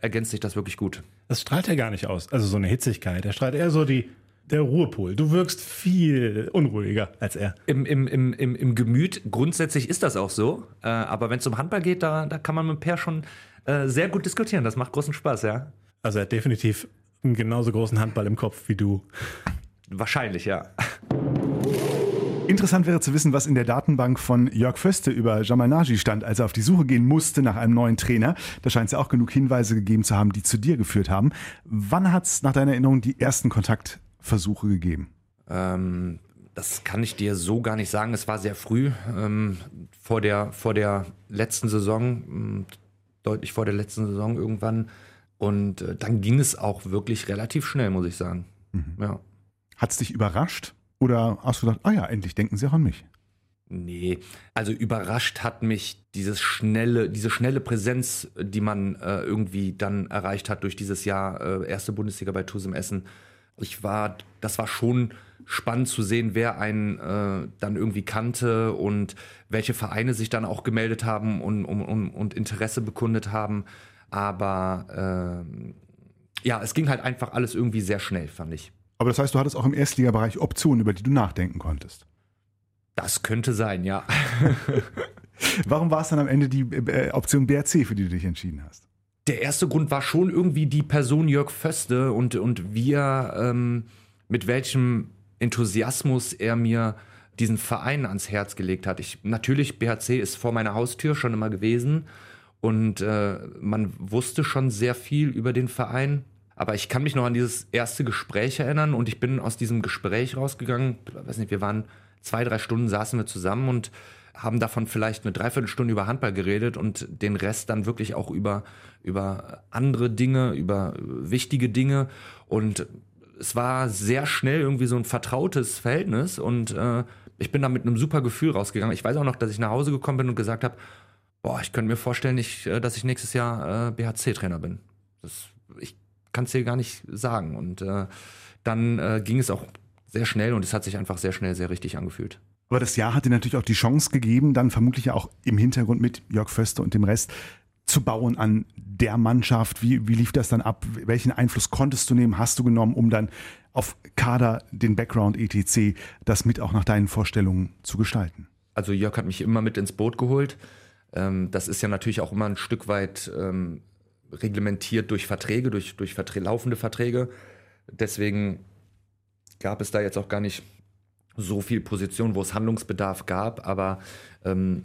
ergänzt sich das wirklich gut.
Das strahlt er gar nicht aus, also so eine Hitzigkeit. Er strahlt eher so die der Ruhepol. Du wirkst viel unruhiger als er.
Im, im, im, im, im Gemüt, grundsätzlich ist das auch so. Äh, aber wenn es um Handball geht, da, da kann man mit Per schon äh, sehr gut diskutieren. Das macht großen Spaß, ja.
Also er hat definitiv einen genauso großen Handball im Kopf wie du.
Wahrscheinlich, ja.
Interessant wäre zu wissen, was in der Datenbank von Jörg Föste über Jamal Naji stand, als er auf die Suche gehen musste nach einem neuen Trainer. Da scheint es ja auch genug Hinweise gegeben zu haben, die zu dir geführt haben. Wann hat es nach deiner Erinnerung die ersten Kontaktversuche gegeben?
Ähm, das kann ich dir so gar nicht sagen. Es war sehr früh, ähm, vor, der, vor der letzten Saison, ähm, deutlich vor der letzten Saison irgendwann. Und äh, dann ging es auch wirklich relativ schnell, muss ich sagen. Ja.
Hat es dich überrascht? Oder hast du gedacht, ah ja, endlich denken sie auch an mich?
Nee, also überrascht hat mich dieses schnelle, diese schnelle Präsenz, die man äh, irgendwie dann erreicht hat durch dieses Jahr äh, erste Bundesliga bei Tusem Essen. Ich war, das war schon spannend zu sehen, wer einen äh, dann irgendwie kannte und welche Vereine sich dann auch gemeldet haben und, und, und, und Interesse bekundet haben. Aber ähm, ja, es ging halt einfach alles irgendwie sehr schnell, fand ich.
Aber das heißt, du hattest auch im Erstligabereich Optionen, über die du nachdenken konntest.
Das könnte sein, ja.
Warum war es dann am Ende die äh, Option BRC, für die du dich entschieden hast?
Der erste Grund war schon irgendwie die Person Jörg Föste und, und wir, ähm, mit welchem Enthusiasmus er mir diesen Verein ans Herz gelegt hat. Ich, natürlich, BHC ist vor meiner Haustür schon immer gewesen und äh, man wusste schon sehr viel über den Verein. Aber ich kann mich noch an dieses erste Gespräch erinnern und ich bin aus diesem Gespräch rausgegangen. Ich weiß nicht, wir waren zwei, drei Stunden saßen wir zusammen und haben davon vielleicht eine Dreiviertelstunde über Handball geredet und den Rest dann wirklich auch über, über andere Dinge, über wichtige Dinge. Und es war sehr schnell irgendwie so ein vertrautes Verhältnis und äh, ich bin da mit einem super Gefühl rausgegangen. Ich weiß auch noch, dass ich nach Hause gekommen bin und gesagt habe, boah, ich könnte mir vorstellen, ich, äh, dass ich nächstes Jahr äh, BHC-Trainer bin. Das, ich kann es dir gar nicht sagen. Und äh, dann äh, ging es auch sehr schnell und es hat sich einfach sehr schnell sehr richtig angefühlt.
Aber das Jahr hat dir natürlich auch die Chance gegeben, dann vermutlich ja auch im Hintergrund mit Jörg Föste und dem Rest zu bauen an der Mannschaft. Wie, wie lief das dann ab? Welchen Einfluss konntest du nehmen, hast du genommen, um dann auf Kader, den Background etc., das mit auch nach deinen Vorstellungen zu gestalten?
Also Jörg hat mich immer mit ins Boot geholt. Ähm, das ist ja natürlich auch immer ein Stück weit ähm, reglementiert durch Verträge, durch, durch Verträ laufende Verträge. Deswegen gab es da jetzt auch gar nicht so viel Position, wo es Handlungsbedarf gab, aber ähm,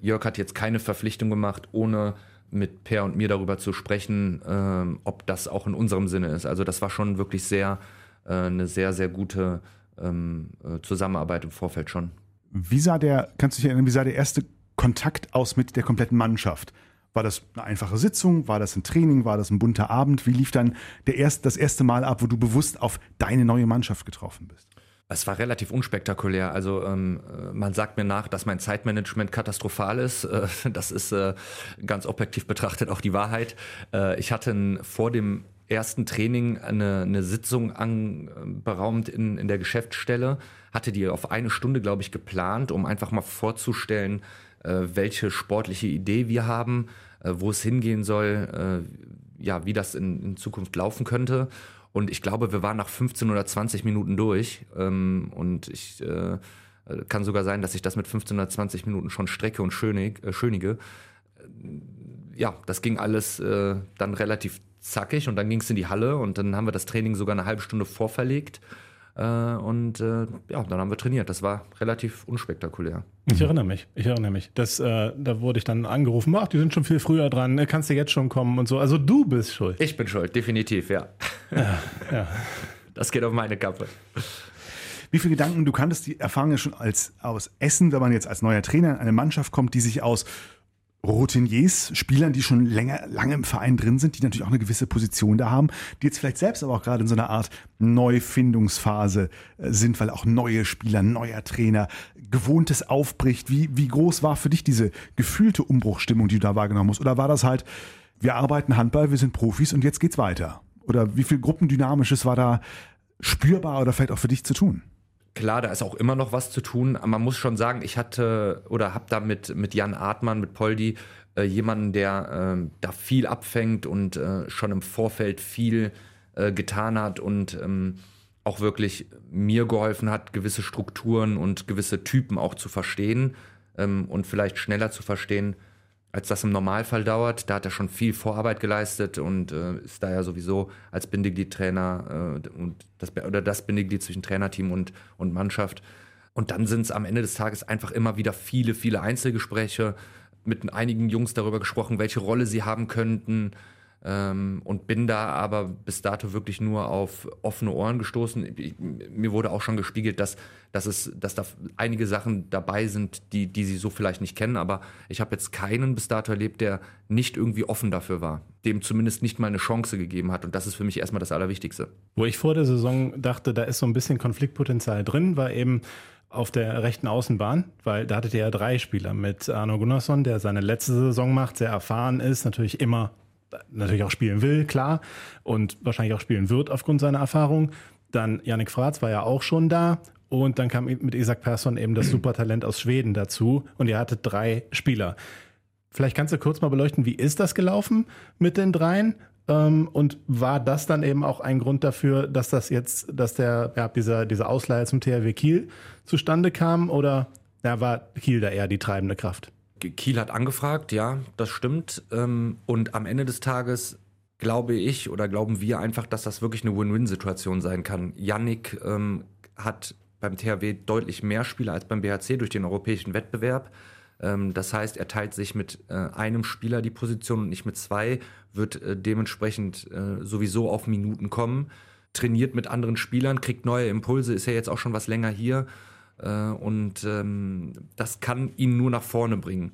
Jörg hat jetzt keine Verpflichtung gemacht, ohne mit Per und mir darüber zu sprechen, ähm, ob das auch in unserem Sinne ist. Also das war schon wirklich sehr äh, eine sehr, sehr gute ähm, äh, Zusammenarbeit im Vorfeld schon.
Wie sah der, kannst du dich erinnern, wie sah der erste Kontakt aus mit der kompletten Mannschaft? War das eine einfache Sitzung? War das ein Training? War das ein bunter Abend? Wie lief dann der erst, das erste Mal ab, wo du bewusst auf deine neue Mannschaft getroffen bist?
Es war relativ unspektakulär. Also ähm, man sagt mir nach, dass mein Zeitmanagement katastrophal ist. Äh, das ist äh, ganz objektiv betrachtet auch die Wahrheit. Äh, ich hatte vor dem ersten Training eine, eine Sitzung anberaumt in, in der Geschäftsstelle, hatte die auf eine Stunde, glaube ich, geplant, um einfach mal vorzustellen, äh, welche sportliche Idee wir haben, äh, wo es hingehen soll, äh, ja, wie das in, in Zukunft laufen könnte. Und ich glaube, wir waren nach 15 oder 20 Minuten durch. Ähm, und ich äh, kann sogar sein, dass ich das mit 15 oder 20 Minuten schon strecke und schönig, äh, schönige. Ja, das ging alles äh, dann relativ zackig und dann ging es in die Halle und dann haben wir das Training sogar eine halbe Stunde vorverlegt. Äh, und äh, ja, dann haben wir trainiert. Das war relativ unspektakulär.
Ich erinnere mich, ich erinnere mich. Das, äh, da wurde ich dann angerufen, ach, die sind schon viel früher dran, äh, kannst du jetzt schon kommen und so. Also du bist schuld.
Ich bin schuld, definitiv, ja.
Ja, ja.
Das geht auf meine Kappe.
Wie viele Gedanken, du kanntest die Erfahrung ja schon als, aus Essen, wenn man jetzt als neuer Trainer in eine Mannschaft kommt, die sich aus Routiniers, Spielern, die schon länger, lange im Verein drin sind, die natürlich auch eine gewisse Position da haben, die jetzt vielleicht selbst aber auch gerade in so einer Art Neufindungsphase äh, sind, weil auch neue Spieler, neuer Trainer, Gewohntes aufbricht. Wie, wie groß war für dich diese gefühlte Umbruchstimmung, die du da wahrgenommen hast? Oder war das halt, wir arbeiten Handball, wir sind Profis und jetzt geht's weiter? Oder wie viel Gruppendynamisches war da spürbar oder vielleicht auch für dich zu tun?
Klar, da ist auch immer noch was zu tun. Man muss schon sagen, ich hatte oder habe da mit, mit Jan Artmann, mit Poldi, äh, jemanden, der äh, da viel abfängt und äh, schon im Vorfeld viel äh, getan hat und ähm, auch wirklich mir geholfen hat, gewisse Strukturen und gewisse Typen auch zu verstehen ähm, und vielleicht schneller zu verstehen, als das im Normalfall dauert. Da hat er schon viel Vorarbeit geleistet und äh, ist da ja sowieso als Bindeglied-Trainer äh, und das, oder das Bindeglied zwischen Trainerteam und, und Mannschaft. Und dann sind es am Ende des Tages einfach immer wieder viele, viele Einzelgespräche mit einigen Jungs darüber gesprochen, welche Rolle sie haben könnten, ähm, und bin da aber bis dato wirklich nur auf offene Ohren gestoßen. Ich, mir wurde auch schon gespiegelt, dass, dass, es, dass da einige Sachen dabei sind, die, die sie so vielleicht nicht kennen, aber ich habe jetzt keinen bis dato erlebt, der nicht irgendwie offen dafür war, dem zumindest nicht mal eine Chance gegeben hat und das ist für mich erstmal das Allerwichtigste.
Wo ich vor der Saison dachte, da ist so ein bisschen Konfliktpotenzial drin, war eben auf der rechten Außenbahn, weil da hattet ihr ja drei Spieler mit Arno Gunnarsson, der seine letzte Saison macht, sehr erfahren ist, natürlich immer natürlich auch spielen will, klar, und wahrscheinlich auch spielen wird aufgrund seiner Erfahrung. Dann Yannick Fratz war ja auch schon da. Und dann kam mit Isaac Persson eben das Supertalent aus Schweden dazu. Und ihr hattet drei Spieler. Vielleicht kannst du kurz mal beleuchten, wie ist das gelaufen mit den dreien? Ähm, und war das dann eben auch ein Grund dafür, dass das jetzt, dass der, ja, dieser, dieser Ausleihe zum THW Kiel zustande kam? Oder ja, war Kiel da eher die treibende Kraft?
Kiel hat angefragt, ja, das stimmt. Ähm, und am Ende des Tages glaube ich oder glauben wir einfach, dass das wirklich eine Win-Win-Situation sein kann. Yannick ähm, hat beim THW deutlich mehr Spieler als beim BHC durch den europäischen Wettbewerb. Ähm, das heißt, er teilt sich mit äh, einem Spieler die Position und nicht mit zwei, wird äh, dementsprechend äh, sowieso auf Minuten kommen, trainiert mit anderen Spielern, kriegt neue Impulse, ist ja jetzt auch schon was länger hier und ähm, das kann ihn nur nach vorne bringen.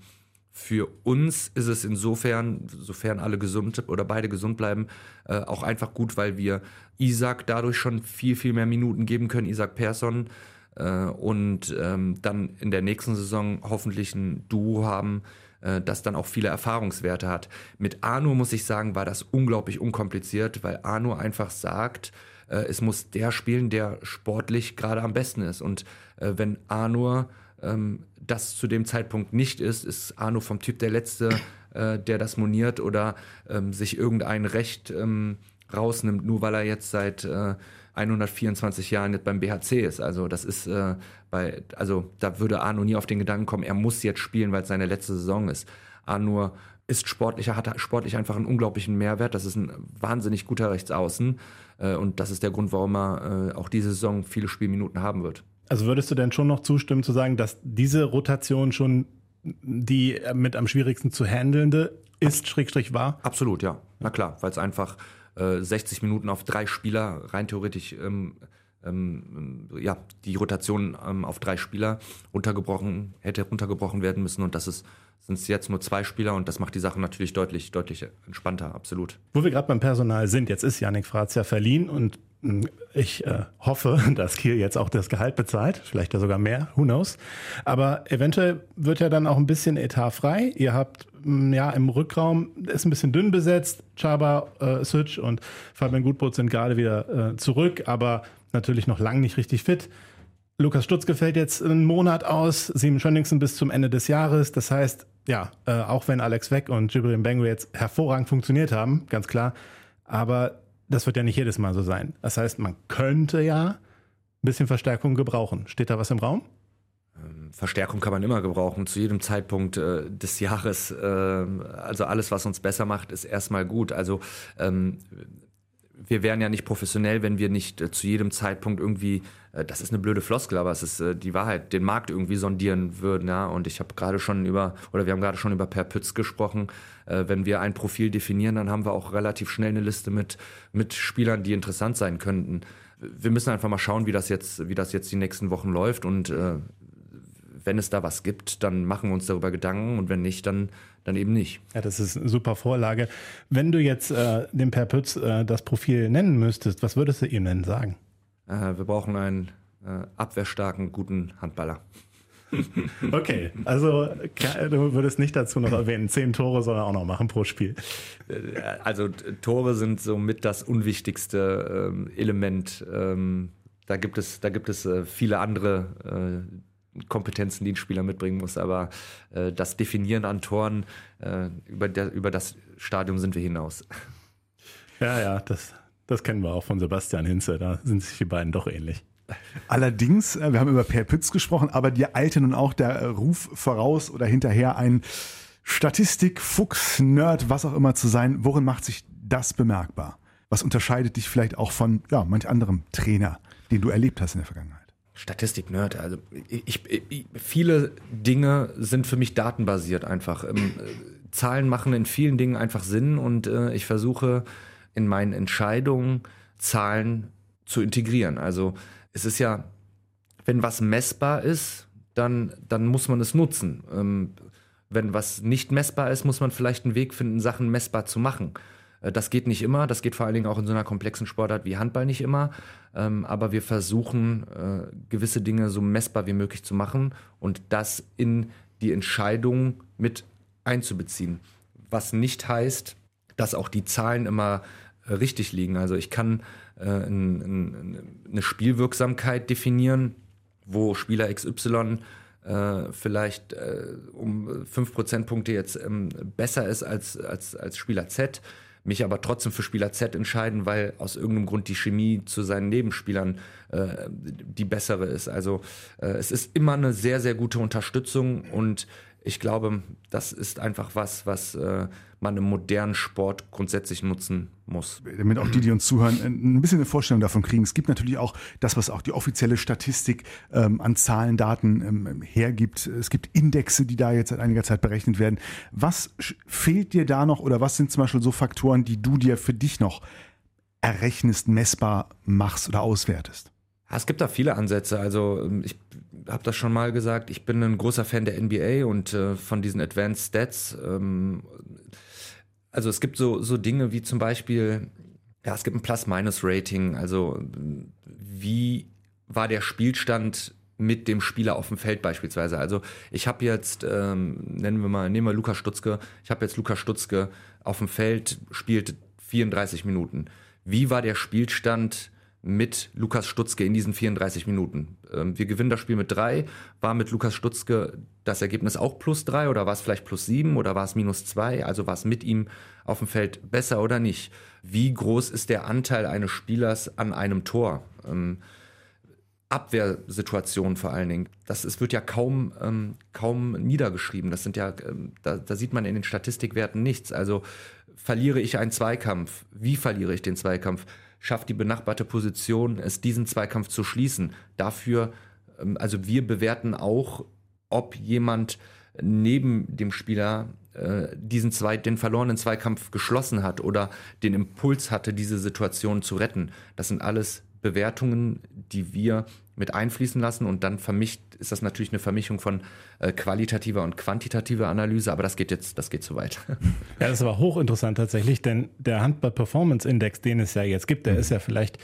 Für uns ist es insofern, sofern alle gesund oder beide gesund bleiben, äh, auch einfach gut, weil wir Isaac dadurch schon viel, viel mehr Minuten geben können, Isaac Persson, äh, und ähm, dann in der nächsten Saison hoffentlich ein Duo haben, äh, das dann auch viele Erfahrungswerte hat. Mit Arno muss ich sagen, war das unglaublich unkompliziert, weil Arno einfach sagt, äh, es muss der spielen, der sportlich gerade am besten ist. Und äh, wenn Arnur ähm, das zu dem Zeitpunkt nicht ist, ist Arno vom Typ der Letzte, äh, der das moniert oder ähm, sich irgendein Recht ähm, rausnimmt, nur weil er jetzt seit äh, 124 Jahren nicht beim BHC ist. Also das ist äh, bei, also da würde Arno nie auf den Gedanken kommen, er muss jetzt spielen, weil es seine letzte Saison ist. Arno ist sportlicher, hat sportlich einfach einen unglaublichen Mehrwert. Das ist ein wahnsinnig guter Rechtsaußen. Äh, und das ist der Grund, warum er äh, auch diese Saison viele Spielminuten haben wird.
Also würdest du denn schon noch zustimmen zu sagen, dass diese Rotation schon die mit am schwierigsten zu handelnde ist, Schrägstrich war?
Absolut, ja. Na klar, weil es einfach äh, 60 Minuten auf drei Spieler rein theoretisch ähm, ähm, ja, die Rotation ähm, auf drei Spieler runtergebrochen, hätte runtergebrochen werden müssen und das ist sind es jetzt nur zwei Spieler und das macht die Sache natürlich deutlich, deutlich entspannter, absolut.
Wo wir gerade beim Personal sind, jetzt ist Yannick Fratz ja verliehen und hm, ich äh, hoffe, dass Kiel jetzt auch das Gehalt bezahlt, vielleicht ja sogar mehr, who knows. Aber eventuell wird ja dann auch ein bisschen Etat frei. Ihr habt hm, ja im Rückraum, ist ein bisschen dünn besetzt. Chaba, äh, Switch und Fabian Gutbrot sind gerade wieder äh, zurück, aber natürlich noch lang nicht richtig fit. Lukas Stutz gefällt jetzt einen Monat aus, Simon Schönningsen bis zum Ende des Jahres. Das heißt, ja, äh, auch wenn Alex Weck und Jibril Bengu jetzt hervorragend funktioniert haben, ganz klar, aber das wird ja nicht jedes Mal so sein. Das heißt, man könnte ja ein bisschen Verstärkung gebrauchen. Steht da was im Raum?
Ähm, Verstärkung kann man immer gebrauchen, zu jedem Zeitpunkt äh, des Jahres. Äh, also alles, was uns besser macht, ist erstmal gut. Also ähm, wir wären ja nicht professionell, wenn wir nicht äh, zu jedem Zeitpunkt irgendwie, das ist eine blöde Floskel, aber es ist äh, die Wahrheit, den Markt irgendwie sondieren würden. Ja? Und ich habe gerade schon über, oder wir haben gerade schon über Per Pütz gesprochen. Äh, wenn wir ein Profil definieren, dann haben wir auch relativ schnell eine Liste mit, mit Spielern, die interessant sein könnten. Wir müssen einfach mal schauen, wie das jetzt, wie das jetzt die nächsten Wochen läuft und äh, wenn es da was gibt, dann machen wir uns darüber Gedanken und wenn nicht, dann, dann eben nicht.
Ja, das ist eine super Vorlage. Wenn du jetzt äh, dem Per Pütz äh, das Profil nennen müsstest, was würdest du ihm denn sagen?
Äh, wir brauchen einen äh, abwehrstarken, guten Handballer.
Okay, also du würdest nicht dazu noch erwähnen, zehn Tore soll er auch noch machen pro Spiel.
Äh, also Tore sind somit das unwichtigste ähm, Element. Ähm, da gibt es, da gibt es äh, viele andere äh, Kompetenzen, die ein Spieler mitbringen muss. Aber äh, das Definieren an Toren, äh, über, der, über das Stadium sind wir hinaus.
Ja, ja, das, das kennen wir auch von Sebastian Hinze. Da sind sich die beiden doch ähnlich.
Allerdings, äh, wir haben über Per Pütz gesprochen, aber dir eilte nun auch der Ruf voraus oder hinterher ein Statistik, Fuchs, Nerd, was auch immer zu sein. Worin macht sich das bemerkbar? Was unterscheidet dich vielleicht auch von ja, manch anderem Trainer, den du erlebt hast in der Vergangenheit?
Statistik-Nerd. Also ich, ich, viele Dinge sind für mich datenbasiert einfach. Ähm, Zahlen machen in vielen Dingen einfach Sinn und äh, ich versuche in meinen Entscheidungen Zahlen zu integrieren. Also es ist ja, wenn was messbar ist, dann, dann muss man es nutzen. Ähm, wenn was nicht messbar ist, muss man vielleicht einen Weg finden, Sachen messbar zu machen. Äh, das geht nicht immer, das geht vor allen Dingen auch in so einer komplexen Sportart wie Handball nicht immer. Ähm, aber wir versuchen, äh, gewisse Dinge so messbar wie möglich zu machen und das in die Entscheidung mit einzubeziehen. Was nicht heißt, dass auch die Zahlen immer richtig liegen. Also ich kann eine Spielwirksamkeit definieren, wo Spieler XY vielleicht um fünf Prozentpunkte jetzt ähm, besser ist als, als, als Spieler Z mich aber trotzdem für Spieler Z entscheiden, weil aus irgendeinem Grund die Chemie zu seinen Nebenspielern äh, die bessere ist. Also äh, es ist immer eine sehr, sehr gute Unterstützung und ich glaube, das ist einfach was, was äh, man im modernen Sport grundsätzlich nutzen muss.
Damit auch die, die uns zuhören, ein bisschen eine Vorstellung davon kriegen. Es gibt natürlich auch das, was auch die offizielle Statistik ähm, an Zahlen, Daten ähm, hergibt. Es gibt Indexe, die da jetzt seit einiger Zeit berechnet werden. Was fehlt dir da noch oder was sind zum Beispiel so Faktoren, die du dir für dich noch errechnest, messbar machst oder auswertest?
Es gibt da viele Ansätze. Also ähm, ich habe das schon mal gesagt, ich bin ein großer Fan der NBA und äh, von diesen Advanced Stats. Ähm, also es gibt so, so Dinge wie zum Beispiel, ja, es gibt ein Plus-Minus-Rating. Also wie war der Spielstand mit dem Spieler auf dem Feld beispielsweise. Also ich habe jetzt, ähm, nennen wir mal, nehmen wir Lukas Stutzke, ich habe jetzt Lukas Stutzke auf dem Feld, spielt 34 Minuten. Wie war der Spielstand mit Lukas Stutzke in diesen 34 Minuten. Ähm, wir gewinnen das Spiel mit drei. War mit Lukas Stutzke das Ergebnis auch plus drei oder war es vielleicht plus sieben oder war es minus zwei? Also war es mit ihm auf dem Feld besser oder nicht? Wie groß ist der Anteil eines Spielers an einem Tor? Ähm, Abwehrsituation vor allen Dingen. Das es wird ja kaum, ähm, kaum niedergeschrieben. Das sind ja, ähm, da, da sieht man in den Statistikwerten nichts. Also verliere ich einen Zweikampf? Wie verliere ich den Zweikampf? Schafft die benachbarte Position es, diesen Zweikampf zu schließen. Dafür, ähm, also wir bewerten auch, ob jemand neben dem Spieler äh, diesen zwei, den verlorenen Zweikampf geschlossen hat oder den Impuls hatte, diese Situation zu retten. Das sind alles Bewertungen, die wir mit einfließen lassen und dann vermischt ist das natürlich eine Vermischung von äh, qualitativer und quantitativer Analyse, aber das geht jetzt, das geht zu weit.
Ja, das ist aber hochinteressant tatsächlich, denn der Handball Performance Index, den es ja jetzt gibt, der mhm. ist ja vielleicht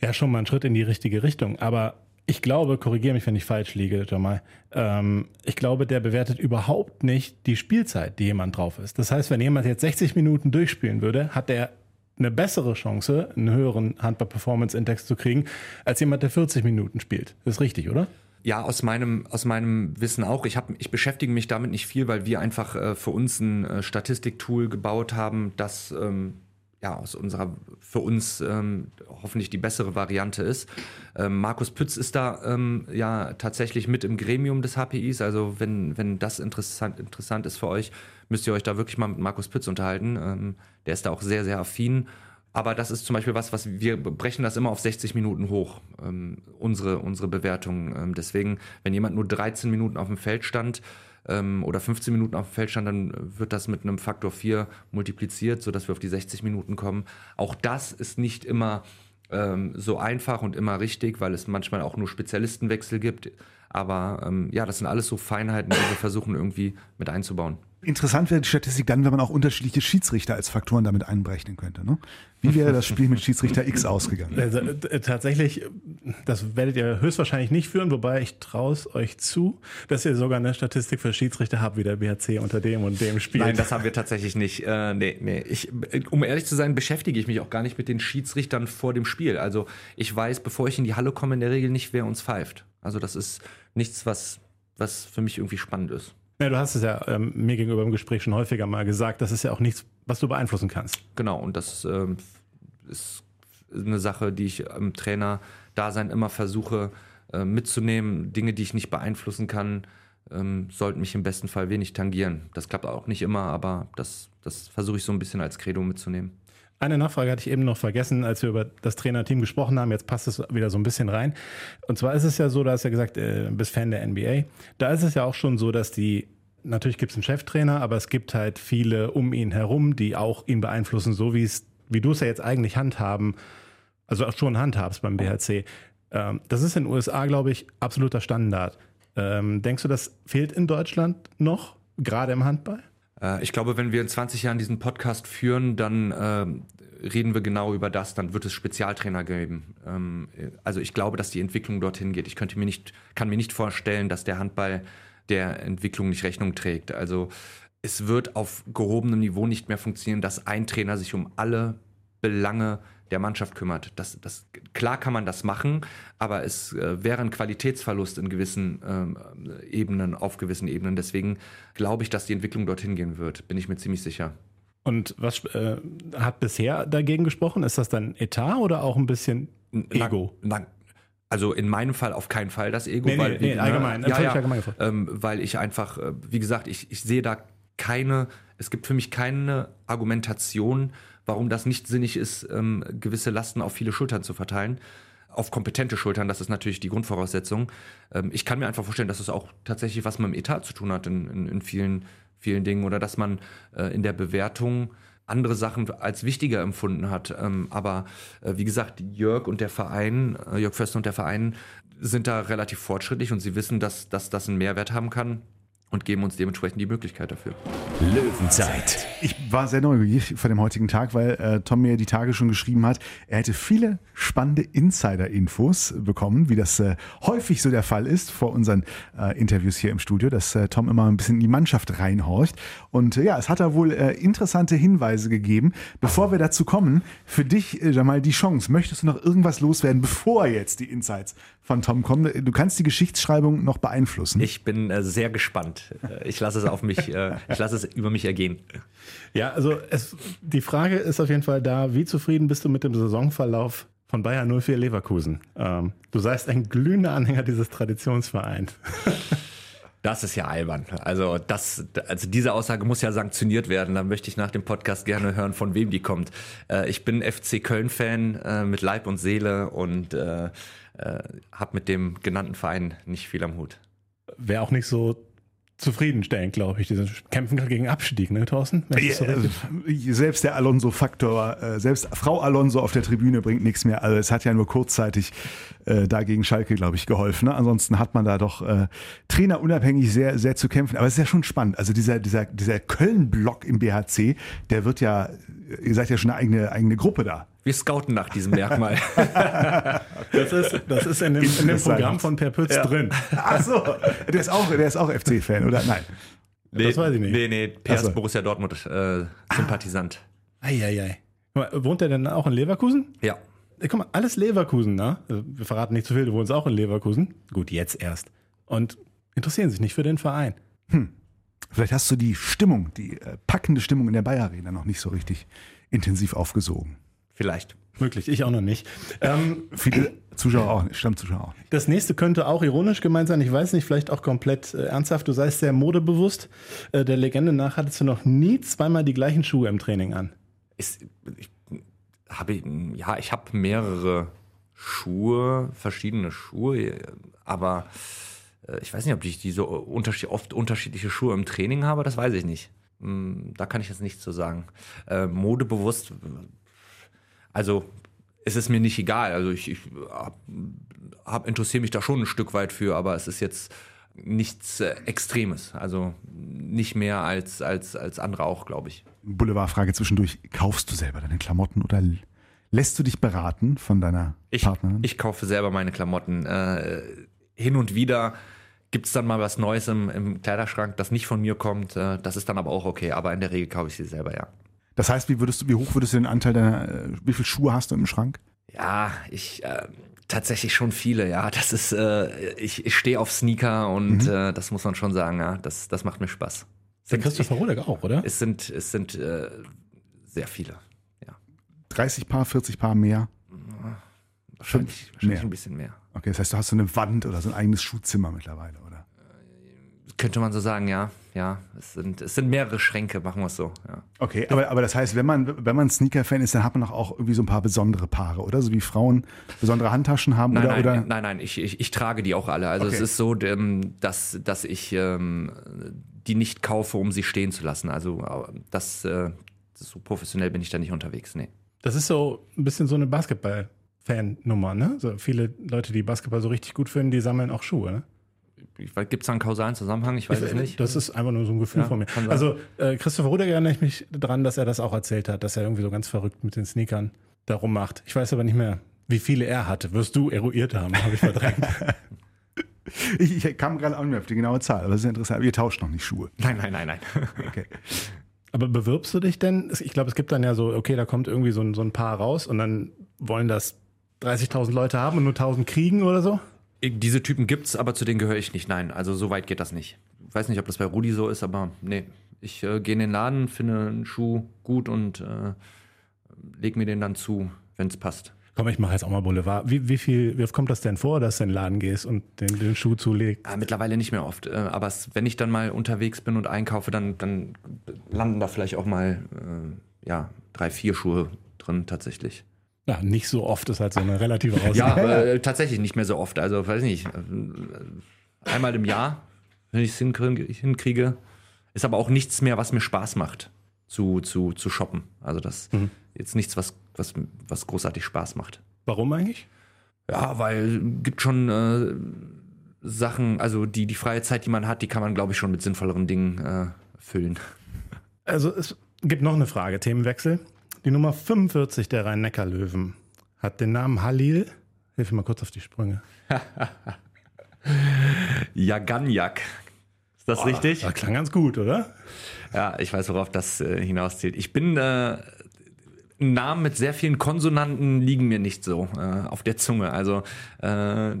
ja schon mal ein Schritt in die richtige Richtung, aber ich glaube, korrigiere mich, wenn ich falsch liege, Jamal. Ähm, ich glaube, der bewertet überhaupt nicht die Spielzeit, die jemand drauf ist. Das heißt, wenn jemand jetzt 60 Minuten durchspielen würde, hat er eine bessere Chance, einen höheren Handball-Performance-Index zu kriegen, als jemand, der 40 Minuten spielt. Das ist richtig, oder?
Ja, aus meinem, aus meinem Wissen auch. Ich, hab, ich beschäftige mich damit nicht viel, weil wir einfach äh, für uns ein äh, Statistiktool gebaut haben, das ähm, ja, aus unserer, für uns ähm, hoffentlich die bessere Variante ist. Ähm, Markus Pütz ist da ähm, ja tatsächlich mit im Gremium des HPIs. Also wenn, wenn das interessant, interessant ist für euch, müsst ihr euch da wirklich mal mit Markus Pütz unterhalten. Ähm, der ist da auch sehr, sehr affin. Aber das ist zum Beispiel was, was wir brechen das immer auf 60 Minuten hoch, ähm, unsere, unsere Bewertung. Ähm, deswegen, wenn jemand nur 13 Minuten auf dem Feld stand, ähm, oder 15 Minuten auf dem Feld stand, dann wird das mit einem Faktor 4 multipliziert, sodass wir auf die 60 Minuten kommen. Auch das ist nicht immer ähm, so einfach und immer richtig, weil es manchmal auch nur Spezialistenwechsel gibt. Aber ähm, ja, das sind alles so Feinheiten, die wir versuchen irgendwie mit einzubauen.
Interessant wäre die Statistik dann, wenn man auch unterschiedliche Schiedsrichter als Faktoren damit einberechnen könnte. Ne? Wie wäre das Spiel mit Schiedsrichter X ausgegangen?
Also, äh, tatsächlich, das werdet ihr höchstwahrscheinlich nicht führen, wobei ich traue es euch zu, dass ihr sogar eine Statistik für Schiedsrichter habt, wie der BHC unter dem und dem Spiel.
Nein, das haben wir tatsächlich nicht. Äh, nee, nee. Ich, um ehrlich zu sein, beschäftige ich mich auch gar nicht mit den Schiedsrichtern vor dem Spiel. Also ich weiß, bevor ich in die Halle komme, in der Regel nicht, wer uns pfeift. Also das ist nichts, was, was für mich irgendwie spannend ist.
Ja, du hast es ja ähm, mir gegenüber im Gespräch schon häufiger mal gesagt, das ist ja auch nichts, was du beeinflussen kannst.
Genau, und das ähm, ist eine Sache, die ich im Trainer-Dasein immer versuche äh, mitzunehmen. Dinge, die ich nicht beeinflussen kann, ähm, sollten mich im besten Fall wenig tangieren. Das klappt auch nicht immer, aber das, das versuche ich so ein bisschen als Credo mitzunehmen.
Eine Nachfrage hatte ich eben noch vergessen, als wir über das Trainerteam gesprochen haben. Jetzt passt es wieder so ein bisschen rein. Und zwar ist es ja so, da hast du ja gesagt, äh, bist Fan der NBA. Da ist es ja auch schon so, dass die, natürlich gibt es einen Cheftrainer, aber es gibt halt viele um ihn herum, die auch ihn beeinflussen, so wie es, wie du es ja jetzt eigentlich handhaben, also auch schon handhabst beim BHC. Ähm, das ist in den USA, glaube ich, absoluter Standard. Ähm, denkst du, das fehlt in Deutschland noch, gerade im Handball?
Äh, ich glaube, wenn wir in 20 Jahren diesen Podcast führen, dann äh, reden wir genau über das, dann wird es Spezialtrainer geben. Ähm, also ich glaube, dass die Entwicklung dorthin geht. Ich könnte mir nicht, kann mir nicht vorstellen, dass der Handball der Entwicklung nicht Rechnung trägt. Also es wird auf gehobenem Niveau nicht mehr funktionieren, dass ein Trainer sich um alle Belange der Mannschaft kümmert. Das, das, klar kann man das machen, aber es äh, wäre ein Qualitätsverlust in gewissen ähm, Ebenen, auf gewissen Ebenen. Deswegen glaube ich, dass die Entwicklung dorthin gehen wird, bin ich mir ziemlich sicher.
Und was äh, hat bisher dagegen gesprochen? Ist das dann Etat oder auch ein bisschen Ego?
Na, na, also in meinem Fall auf keinen Fall das Ego,
nee,
weil,
nee, nee, allgemein,
ne, ja, ja, allgemein ähm, weil ich einfach, äh, wie gesagt, ich, ich sehe da keine, es gibt für mich keine Argumentation, warum das nicht sinnig ist, ähm, gewisse Lasten auf viele Schultern zu verteilen. Auf kompetente Schultern, das ist natürlich die Grundvoraussetzung. Ähm, ich kann mir einfach vorstellen, dass es auch tatsächlich was mit dem Etat zu tun hat in, in, in vielen, vielen Dingen oder dass man äh, in der Bewertung andere Sachen als wichtiger empfunden hat. Ähm, aber äh, wie gesagt, Jörg und der Verein, äh, Jörg Förster und der Verein sind da relativ fortschrittlich und sie wissen, dass, dass das einen Mehrwert haben kann und geben uns dementsprechend die Möglichkeit dafür.
Löwenzeit.
Ich war sehr neugierig vor dem heutigen Tag, weil äh, Tom mir die Tage schon geschrieben hat, er hätte viele spannende Insider-Infos bekommen, wie das äh, häufig so der Fall ist vor unseren äh, Interviews hier im Studio, dass äh, Tom immer ein bisschen in die Mannschaft reinhorcht. Und äh, ja, es hat da wohl äh, interessante Hinweise gegeben. Bevor wir dazu kommen, für dich, äh, Jamal, die Chance. Möchtest du noch irgendwas loswerden, bevor jetzt die Insights von Tom kommen? Du kannst die Geschichtsschreibung noch beeinflussen.
Ich bin äh, sehr gespannt. Äh, ich lasse es auf mich, äh, ich lasse es über mich ergehen.
Ja, also es, die Frage ist auf jeden Fall da, wie zufrieden bist du mit dem Saisonverlauf von Bayern 04 Leverkusen? Ähm, du seist ein glühender Anhänger dieses Traditionsvereins.
Das ist ja albern. Also das, also diese Aussage muss ja sanktioniert werden. Da möchte ich nach dem Podcast gerne hören, von wem die kommt. Äh, ich bin FC Köln-Fan äh, mit Leib und Seele und äh, äh, habe mit dem genannten Verein nicht viel am Hut.
Wäre auch nicht so zufriedenstellend, glaube ich. Diese kämpfen gegen Abstieg, ne, Thorsten? Das so
Ja,
richtig-
selbst der Alonso-Faktor, äh, selbst Frau Alonso auf der Tribüne bringt nichts mehr. Also es hat ja nur kurzzeitig äh, da gegen Schalke, glaube ich, geholfen. Ne? Ansonsten hat man da doch äh, trainerunabhängig sehr, sehr zu kämpfen. Aber es ist ja schon spannend. Also dieser, dieser, dieser Köln-Block im BHC, der wird ja, ihr seid ja schon eine eigene, eigene Gruppe da.
Wir scouten nach diesem Merkmal.
Das ist, das ist in dem, in dem. Programm von Per Pütz drin.
Ach so, der ist auch, der ist auch FC-Fan, oder? Nein.
Das weiß ich nicht.
Nee, nee, Per
Ach so.
ist Borussia Dortmund äh, Sympathisant.
Eieiei. Guck mal, Wohnt er denn auch in Leverkusen?
Ja.
Guck mal, alles Leverkusen, ne? Also, wir verraten nicht zu viel, du wohnst auch in Leverkusen. Gut, jetzt erst. Und interessieren sich nicht für den Verein.
Vielleicht hast du die Stimmung, die äh, packende Stimmung in der Bayer Arena noch nicht so richtig intensiv aufgesogen.
Vielleicht.
Möglich, ich auch noch nicht. Ähm,
Viele Zuschauer auch Stammzuschauer auch nicht.
das nächste könnte auch ironisch gemeint sein. Ich weiß nicht, vielleicht auch komplett äh, ernsthaft. Du seist sehr modebewusst. Äh, der Legende nach hattest du noch nie zweimal die gleichen Schuhe im Training an.
Ist, ich habe, ja, ich habe mehrere Schuhe, verschiedene Schuhe, aber äh, ich weiß nicht, ob ich die so unterschied, oft unterschiedliche Schuhe im Training habe, das weiß ich nicht. Hm, Da kann ich jetzt nichts zu sagen. Äh, modebewusst, also es ist mir nicht egal. Also ich, ich hab, interessiere mich da schon ein Stück weit für, aber es ist jetzt nichts äh, Extremes. Also nicht mehr als, als, als andere auch, glaube ich.
Boulevardfrage zwischendurch. Kaufst du selber deine Klamotten oder lässt du dich beraten von deiner
Ich,
Partnerin?
ich kaufe selber meine Klamotten. Äh, hin und wieder gibt es dann mal was Neues im, im Kleiderschrank, das nicht von mir kommt. Äh, das ist dann aber auch okay. Aber in der Regel kaufe ich sie selber, ja.
Das heißt, wie würdest du, wie hoch würdest du den Anteil deiner, äh, wie viele Schuhe hast du im Schrank?
Ja, ich äh, tatsächlich schon viele, ja. Das ist, äh, ich, ich stehe auf Sneaker und äh, das muss man schon sagen, ja. Das, das macht mir Spaß.
Der Christopher Rodeck auch, oder?
Es sind, es sind äh, sehr viele. Ja.
30 Paar, 40 Paar mehr?
Wahrscheinlich, wahrscheinlich
mehr.
ein bisschen mehr.
Okay, das heißt, du hast so eine Wand oder so ein eigenes Schuhzimmer mittlerweile, oder?
Könnte man so sagen, ja. Ja. Es sind, es sind mehrere Schränke, machen wir es so, ja.
Okay, aber, aber das heißt, wenn man, wenn man Sneaker-Fan ist, dann hat man doch auch irgendwie so ein paar besondere Paare, oder? So wie Frauen besondere Handtaschen haben
Nein,
oder,
nein,
oder?
nein, nein, ich, ich, ich trage die auch alle. Also
Okay.
es ist so, ähm, dass, dass ich ähm, die nicht kaufe, um sie stehen zu lassen. Also äh, das, äh, so professionell bin ich da nicht unterwegs. Nee.
Das ist so ein bisschen so eine Basketball-Fan-Nummer, ne? So viele Leute, die Basketball so richtig gut finden, die sammeln auch Schuhe, ne?
Gibt es da einen kausalen Zusammenhang? Ich weiß es nicht.
Das ist einfach nur so ein Gefühl
Ja,
von mir. Also äh, Christopher Ruder erinnere ich mich dran, dass er das auch erzählt hat, dass er irgendwie so ganz verrückt mit den Sneakern da rummacht. Ich weiß aber nicht mehr, wie viele er hatte. Wirst du eruiert haben, habe ich verdrängt.
Ich, ich kam gerade auch nicht mehr auf die genaue Zahl, aber das ist interessant. Aber ihr tauscht noch nicht Schuhe.
Nein, nein, nein, nein.
Okay.
aber bewirbst du dich denn? Ich glaube, es gibt dann ja so, okay, da kommt irgendwie so ein, so ein Paar raus und dann wollen das 30.000 Leute haben und nur 1.000 kriegen oder so?
Diese Typen gibt's, aber zu denen gehöre ich nicht. Nein, also so weit geht das nicht. Ich weiß nicht, ob das bei Rudi so ist, aber nee. Ich äh, gehe in den Laden, finde einen Schuh gut und äh, leg mir den dann zu, wenn es passt.
Komm, ich mache jetzt auch mal Boulevard. Wie, wie viel, wie oft kommt das denn vor, dass du in den Laden gehst und den, den Schuh zulegst?
Ah, mittlerweile nicht mehr oft. Äh, aber es, wenn ich dann mal unterwegs bin und einkaufe, dann, dann landen da vielleicht auch mal äh, ja, drei, vier Schuhe drin tatsächlich.
Ja, nicht so oft ist halt so eine relative Aussage.
Ja, äh, tatsächlich nicht mehr so oft. Also weiß nicht. äh, Einmal im Jahr, wenn ich es hinkriege. Ist aber auch nichts mehr, was mir Spaß macht zu, zu, zu shoppen. Also das jetzt nichts, was, was, was großartig Spaß macht.
Warum eigentlich?
Ja, weil gibt schon äh, Sachen, also die, die freie Zeit, die man hat, die kann man, glaube ich, schon mit sinnvolleren Dingen äh, füllen.
Also es gibt noch eine Frage, Themenwechsel. Die Nummer 45 der Rhein-Neckar-Löwen hat den Namen Halil. Hilf mir mal kurz auf die Sprünge.
Jaganjak. Ist das richtig?
Das klang ganz gut, oder?
Ja, ich weiß, worauf das äh, hinauszielt. Ich bin äh, Namen mit sehr vielen Konsonanten liegen mir nicht so äh, auf der Zunge. Also äh,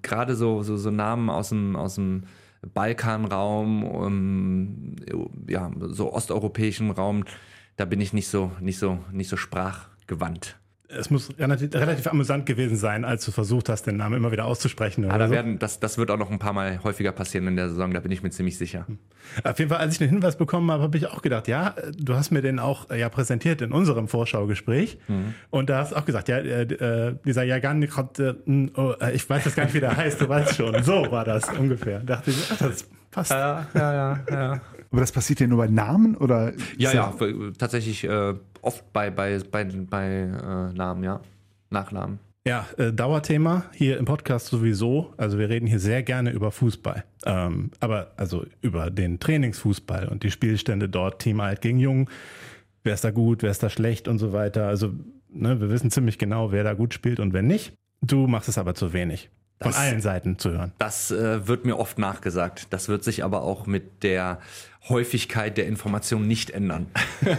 gerade so, so, so Namen aus dem, aus dem Balkanraum, um, ja, so osteuropäischen Raum, da bin ich nicht so, nicht so, nicht so sprachgewandt.
Es muss relativ, relativ amüsant gewesen sein, als du versucht hast, den Namen immer wieder auszusprechen. Oder
da
so.
werden, das, das wird auch noch ein paar Mal häufiger passieren in der Saison, da bin ich mir ziemlich sicher.
Auf jeden Fall, als ich den Hinweis bekommen habe, habe ich auch gedacht, ja, du hast mir den auch äh, ja präsentiert in unserem Vorschauggespräch. Und da hast du auch gesagt, ja, äh, äh, dieser Jagan, oh, äh, ich weiß jetzt gar nicht, wie der heißt, du weißt schon. So war das ungefähr. Dachte ich, ach, das passt.
Ja, ja, ja, ja.
Aber das passiert ja nur bei Namen oder?
Ja, ja, tatsächlich äh, oft bei, bei, bei, bei äh, Namen, ja. Nachnamen.
Ja, äh, Dauerthema hier im Podcast sowieso. Also wir reden hier sehr gerne über Fußball. Ähm, aber also über den Trainingsfußball und die Spielstände dort, Team alt gegen jung. Wer ist da gut, wer ist da schlecht und so weiter. Also ne, wir wissen ziemlich genau, wer da gut spielt und wer nicht. Du machst es aber zu wenig. Von allen Seiten zu hören.
Das äh, wird mir oft nachgesagt. Das wird sich aber auch mit der Häufigkeit der Information nicht ändern.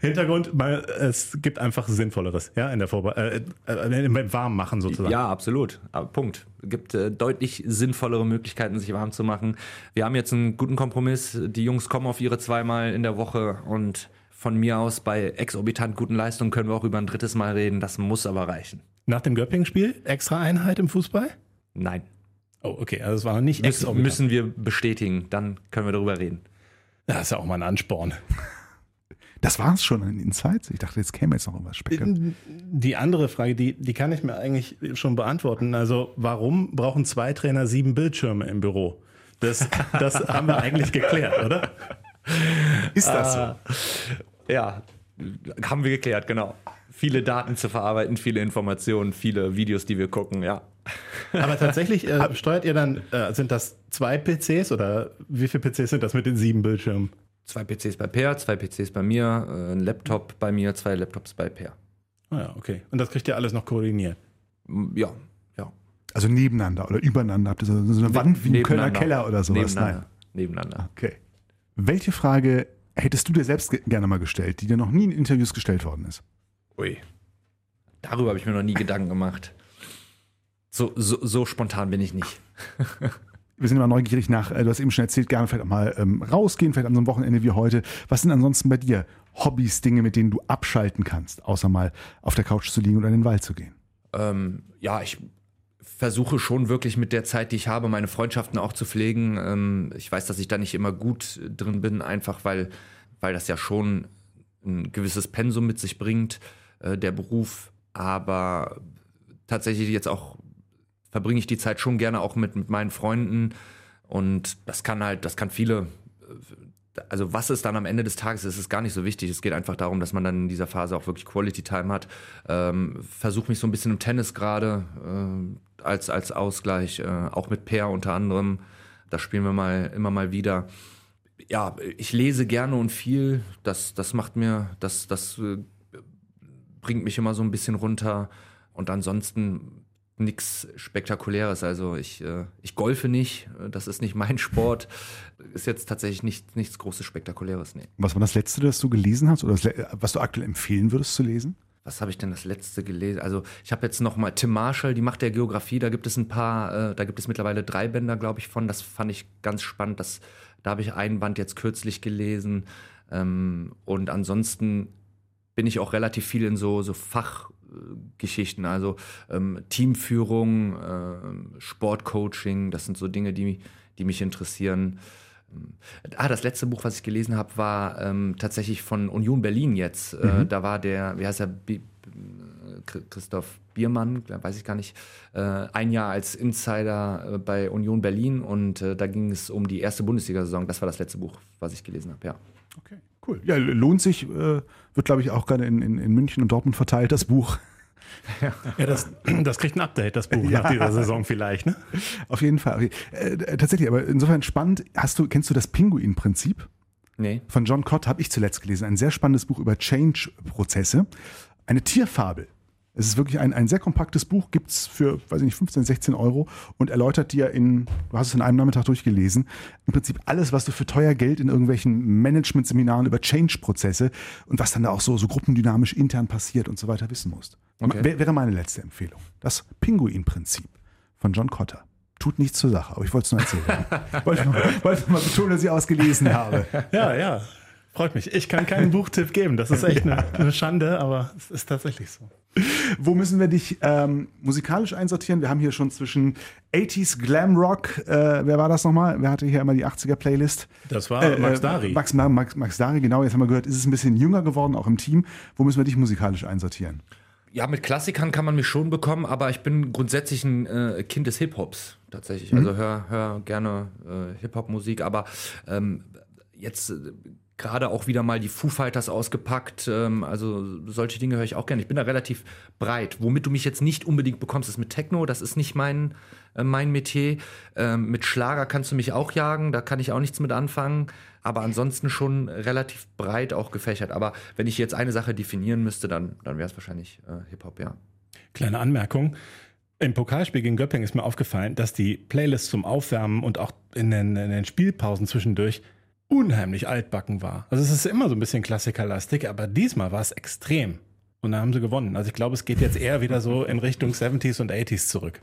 Hintergrund, weil es gibt einfach Sinnvolleres, ja, in der Vorbe äh, äh, im Warmmachen sozusagen.
Ja, absolut. Aber Punkt. Es gibt äh, deutlich sinnvollere Möglichkeiten, sich warm zu machen. Wir haben jetzt einen guten Kompromiss. Die Jungs kommen auf ihre zweimal in der Woche und von mir aus bei exorbitant guten Leistungen können wir auch über ein drittes Mal reden. Das muss aber reichen.
Nach dem Göppingen-Spiel extra Einheit im Fußball?
Nein.
Oh, okay, also es war nicht
Müssen,
exorbitant.
müssen wir bestätigen. Dann können wir darüber reden.
Das ist ja auch mal ein Ansporn.
Das war es schon an Insights. Ich dachte, jetzt käme jetzt noch irgendwas Speckiges.
Die andere Frage, die, die kann ich mir eigentlich schon beantworten. Also, warum brauchen zwei Trainer sieben Bildschirme im Büro? Das, das haben wir eigentlich geklärt, oder?
Ist das so?
Ja, haben wir geklärt, genau. Viele Daten zu verarbeiten, viele Informationen, viele Videos, die wir gucken, ja.
Aber tatsächlich äh, steuert ihr dann, äh, sind das zwei PCs oder wie viele PCs sind das mit den sieben Bildschirmen?
Zwei PCs bei Per, zwei PCs bei mir, äh, ein Laptop bei mir, zwei Laptops bei Per.
Ah ja, okay. Und das kriegt ihr alles noch koordiniert.
Ja, ja.
Also nebeneinander oder übereinander? Habt ihr so, eine Wand wie im Kölner. Keller oder sowas?
Nebeneinander.
Nein.
Nebeneinander.
Okay. Welche Frage hättest du dir selbst ge- gerne mal gestellt, die dir noch nie in Interviews gestellt worden ist?
Ui. Darüber habe ich mir noch nie Gedanken gemacht. So, so, so spontan bin ich nicht.
Wir sind immer neugierig nach, äh, du hast eben schon erzählt, gerne vielleicht auch mal ähm, rausgehen, vielleicht an so einem Wochenende wie heute. Was sind ansonsten bei dir Hobbys, Dinge, mit denen du abschalten kannst, außer mal auf der Couch zu liegen oder in den Wald zu gehen?
Ähm, ja, ich versuche schon wirklich mit der Zeit, die ich habe, meine Freundschaften auch zu pflegen. Ähm, ich weiß, dass ich da nicht immer gut drin bin, einfach weil, weil das ja schon ein gewisses Pensum mit sich bringt, äh, der Beruf. Aber tatsächlich jetzt auch verbringe ich die Zeit schon gerne auch mit, mit meinen Freunden. Und das kann halt, das kann viele also was es dann am Ende des Tages ist, ist gar nicht so wichtig. Es geht einfach darum, dass man dann in dieser Phase auch wirklich Quality Time hat. Ähm, Versuche mich so ein bisschen im Tennis gerade äh, als, als Ausgleich, äh, auch mit Per unter anderem. Da spielen wir mal immer mal wieder. Ja, ich lese gerne und viel. Das, das macht mir, das, das äh, bringt mich immer so ein bisschen runter. Und ansonsten nichts Spektakuläres. Also ich, äh, ich golfe nicht, äh, das ist nicht mein Sport. Ist jetzt tatsächlich nicht, nichts Großes Spektakuläres. Nee.
Was war das Letzte, das du gelesen hast oder das, was du aktuell empfehlen würdest zu lesen?
Was habe ich denn das letzte gelesen? Also ich habe jetzt noch mal Tim Marshall, die Macht der Geografie. Da gibt es ein paar, äh, da gibt es mittlerweile drei Bänder, glaube ich, von. Das fand ich ganz spannend. Das, da habe ich einen Band jetzt kürzlich gelesen. Ähm, und ansonsten bin ich auch relativ viel in so, so Fachgeschichten, also ähm, Teamführung, ähm, Sportcoaching. Das sind so Dinge, die, die mich interessieren. Ah, das letzte Buch, was ich gelesen habe, war ähm, tatsächlich von Union Berlin jetzt. Äh, da war der, wie heißt er, Bi äh, Christoph Biermann, weiß ich gar nicht, äh, ein Jahr als Insider äh, bei Union Berlin und äh, da ging es um die erste Bundesliga-Saison. Das war das letzte Buch, was ich gelesen habe, ja.
Okay, cool. Ja, lohnt sich, äh, wird glaube ich auch gerade in, in, in München und Dortmund verteilt, das Buch.
Ja, das, das kriegt ein Update, das Buch, nach dieser Saison vielleicht, ne?
Auf jeden Fall. Okay. Äh, tatsächlich, aber insofern spannend. Hast du, kennst du das Pinguin-Prinzip?
Nee.
Von John Cott habe ich zuletzt gelesen. Ein sehr spannendes Buch über Change-Prozesse. Eine Tierfabel. Es ist wirklich ein, ein sehr kompaktes Buch, gibt es für, weiß ich nicht, 15, 16 Euro und erläutert dir in, du hast es in einem Nachmittag durchgelesen, im Prinzip alles, was du für teuer Geld in irgendwelchen Management-Seminaren über Change-Prozesse und was dann da auch so, so gruppendynamisch intern passiert und so weiter wissen musst.
Okay.
Wär- Wäre meine letzte Empfehlung. Das Pinguin-Prinzip von John Cotter. Tut nichts zur Sache, aber ich wollte es nur erzählen. wollte, mal, wollte mal betonen, dass ich ausgelesen habe.
Ja, ja. Freut mich. Ich kann keinen Buchtipp geben. Das ist echt eine, eine Schande, aber es ist tatsächlich so.
Wo müssen wir dich ähm, musikalisch einsortieren? Wir haben hier schon zwischen 80s Glam Rock, äh, wer war das nochmal? Wer hatte hier immer die 80er Playlist?
Das war Max
Äh,
Dari.
Max, Max, Max Dari, genau, jetzt haben wir gehört, ist es ein bisschen jünger geworden, auch im Team. Wo müssen wir dich musikalisch einsortieren?
Ja, mit Klassikern kann man mich schon bekommen, aber ich bin grundsätzlich ein äh, Kind des Hip-Hops tatsächlich. Also hör, hör gerne äh, Hip-Hop-Musik, aber ähm, jetzt äh, gerade auch wieder mal die Foo Fighters ausgepackt. Ähm, also solche Dinge höre ich auch gerne. Ich bin da relativ breit. Womit du mich jetzt nicht unbedingt bekommst, ist mit Techno. Das ist nicht mein, äh, mein Metier. Ähm, mit Schlager kannst du mich auch jagen. Da kann ich auch nichts mit anfangen. Aber ansonsten schon relativ breit auch gefächert. Aber wenn ich jetzt eine Sache definieren müsste, dann, dann wäre es wahrscheinlich äh, Hip-Hop, ja.
Kleine Anmerkung. Im Pokalspiel gegen Göpping ist mir aufgefallen, dass die Playlist zum Aufwärmen und auch in den, in den Spielpausen zwischendurch unheimlich altbacken war. Also es ist immer so ein bisschen klassikerlastig, aber diesmal war es extrem. Und da haben sie gewonnen. Also ich glaube, es geht jetzt eher wieder so in Richtung 70s und 80s zurück.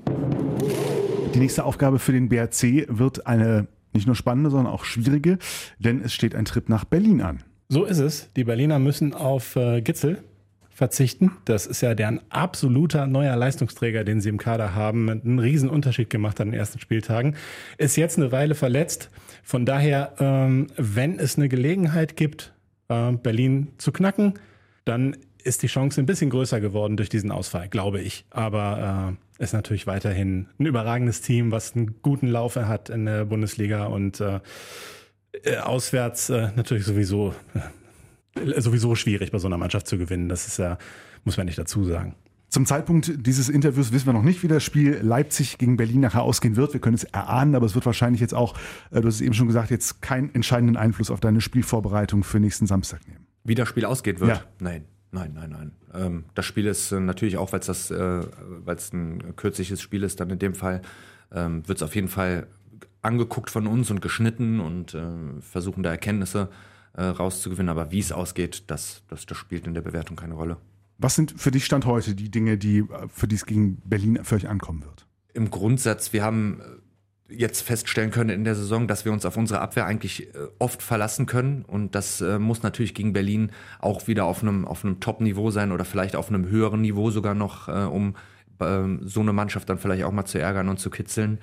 Die nächste Aufgabe für den BRC wird eine nicht nur spannende, sondern auch schwierige, denn es steht ein Trip nach Berlin an.
So ist es. Die Berliner müssen auf äh, Gitzel verzichten. Das ist ja deren absoluter neuer Leistungsträger, den sie im Kader haben, einen riesen Unterschied gemacht an den ersten Spieltagen. Ist jetzt eine Weile verletzt. Von daher, ähm, wenn es eine Gelegenheit gibt, äh, Berlin zu knacken, dann ist die Chance ein bisschen größer geworden durch diesen Ausfall, glaube ich. Aber äh, ist natürlich weiterhin ein überragendes Team, was einen guten Lauf hat in der Bundesliga und äh, äh auswärts äh, natürlich sowieso äh, sowieso schwierig bei so einer Mannschaft zu gewinnen. Das ist ja muss man nicht dazu sagen.
Zum Zeitpunkt dieses Interviews wissen wir noch nicht, wie das Spiel Leipzig gegen Berlin nachher ausgehen wird. Wir können es erahnen, aber es wird wahrscheinlich jetzt auch, äh, du hast es eben schon gesagt, jetzt keinen entscheidenden Einfluss auf deine Spielvorbereitung für nächsten Samstag nehmen.
Wie das Spiel ausgeht wird?
Ja.
Nein. Nein, nein, nein. Ähm, das Spiel ist äh, natürlich auch, weil es das, äh, weil es ein kürzliches Spiel ist, dann in dem Fall ähm, wird es auf jeden Fall angeguckt von uns und geschnitten und äh, versuchen da Erkenntnisse äh, rauszugewinnen. Aber wie es ausgeht, das, das, das spielt in der Bewertung keine Rolle.
Was sind für dich Stand heute die Dinge, die äh, für die es gegen Berlin für euch ankommen wird?
Im Grundsatz, wir haben äh, jetzt feststellen können in der Saison, dass wir uns auf unsere Abwehr eigentlich äh, oft verlassen können. Und das muss natürlich gegen Berlin auch wieder auf einem, auf einem Top-Niveau sein oder vielleicht auf einem höheren Niveau sogar noch, um ähm, so eine Mannschaft dann vielleicht auch mal zu ärgern und zu kitzeln.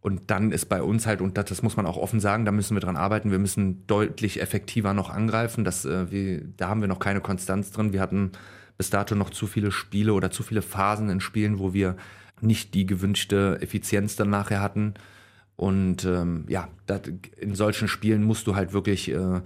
Und dann ist bei uns halt, und das, muss man auch offen sagen, da müssen wir dran arbeiten, wir müssen deutlich effektiver noch angreifen. Das, wir, da haben wir noch keine Konstanz drin. Wir hatten bis dato noch zu viele Spiele oder zu viele Phasen in Spielen, wo wir nicht die gewünschte Effizienz dann nachher hatten. Und ähm, ja, dat, in solchen Spielen musst du halt wirklich äh,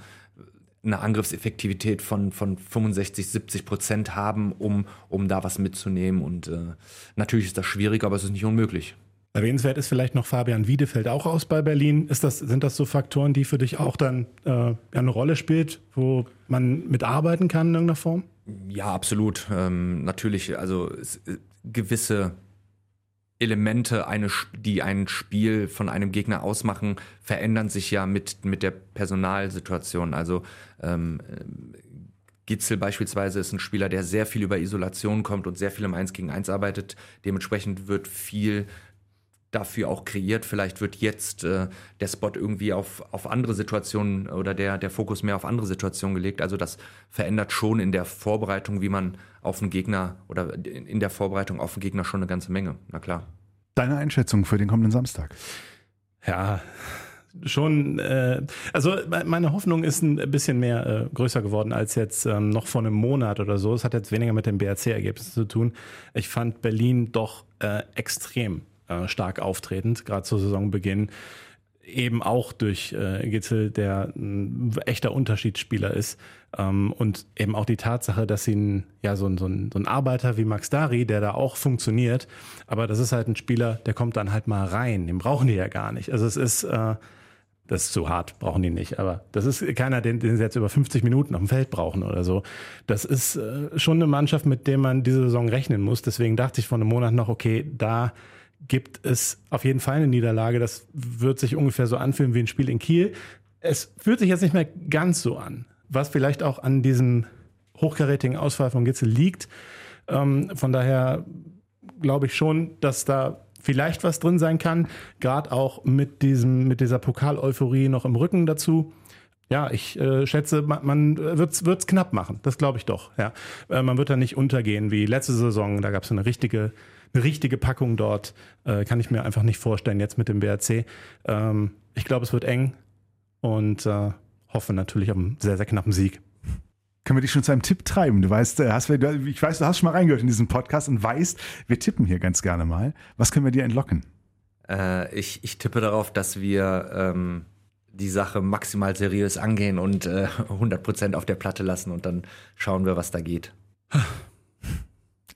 eine Angriffseffektivität von, von 65, 70 Prozent haben, um, um da was mitzunehmen. Und äh, natürlich ist das schwierig, aber es ist nicht unmöglich.
Erwähnenswert ist vielleicht noch Fabian Wiedefeld auch aus bei Berlin. Ist das, sind das so Faktoren, die für dich auch dann äh, eine Rolle spielt, wo man mitarbeiten kann in irgendeiner Form?
Ja, absolut. Ähm, natürlich, also es, äh, gewisse Elemente, eine, die ein Spiel von einem Gegner ausmachen, verändern sich ja mit, mit der Personalsituation. Also ähm, Gitzel beispielsweise ist ein Spieler, der sehr viel über Isolation kommt und sehr viel im 1 gegen 1 arbeitet. Dementsprechend wird viel dafür auch kreiert. Vielleicht wird jetzt äh, der Spot irgendwie auf, auf andere Situationen oder der, der Fokus mehr auf andere Situationen gelegt. Also das verändert schon in der Vorbereitung, wie man auf einen Gegner oder in der Vorbereitung auf einen Gegner schon eine ganze Menge. Na klar.
Deine Einschätzung für den kommenden Samstag?
Ja, schon, äh, also meine Hoffnung ist ein bisschen mehr äh, größer geworden als jetzt ähm, noch vor einem Monat oder so. Es hat jetzt weniger mit dem BRC-Ergebnis zu tun. Ich fand Berlin doch äh, extrem äh, stark auftretend, gerade zu Saisonbeginn. Eben auch durch äh, Gitzel, der ein echter Unterschiedsspieler ist. Ähm, und eben auch die Tatsache, dass sie ein, ja, so, ein, so, ein, so ein Arbeiter wie Max Dari, der da auch funktioniert, aber das ist halt ein Spieler, der kommt dann halt mal rein. Den brauchen die ja gar nicht. Also es ist, äh, das ist zu hart, brauchen die nicht. Aber das ist keiner, den, den sie jetzt über 50 Minuten auf dem Feld brauchen oder so. Das ist äh, schon eine Mannschaft, mit der man diese Saison rechnen muss. Deswegen dachte ich vor einem Monat noch, okay, da gibt es auf jeden Fall eine Niederlage. Das wird sich ungefähr so anfühlen wie ein Spiel in Kiel. Es fühlt sich jetzt nicht mehr ganz so an, was vielleicht auch an diesem hochkarätigen Ausfall von Gitzel liegt. Ähm, von daher glaube ich schon, dass da vielleicht was drin sein kann, gerade auch mit diesem mit dieser Pokal-Euphorie noch im Rücken dazu. Ja, ich äh, schätze, man, man wird es knapp machen. Das glaube ich doch. Ja, äh, man wird da nicht untergehen wie letzte Saison. Da gab es eine richtige eine richtige Packung dort. Äh, kann ich mir einfach nicht vorstellen jetzt mit dem BRC. Ähm, ich glaube, es wird eng und äh, hoffe natürlich auf einen sehr, sehr knappen Sieg.
können wir dich schon zu einem Tipp treiben. Du weißt, äh, hast, ich weiß, du hast schon mal reingehört in diesen Podcast und weißt, wir tippen hier ganz gerne mal. Was können wir dir entlocken?
Äh, ich, ich tippe darauf, dass wir ähm, die Sache maximal seriös angehen und äh, 100% auf der Platte lassen und dann schauen wir, was da geht.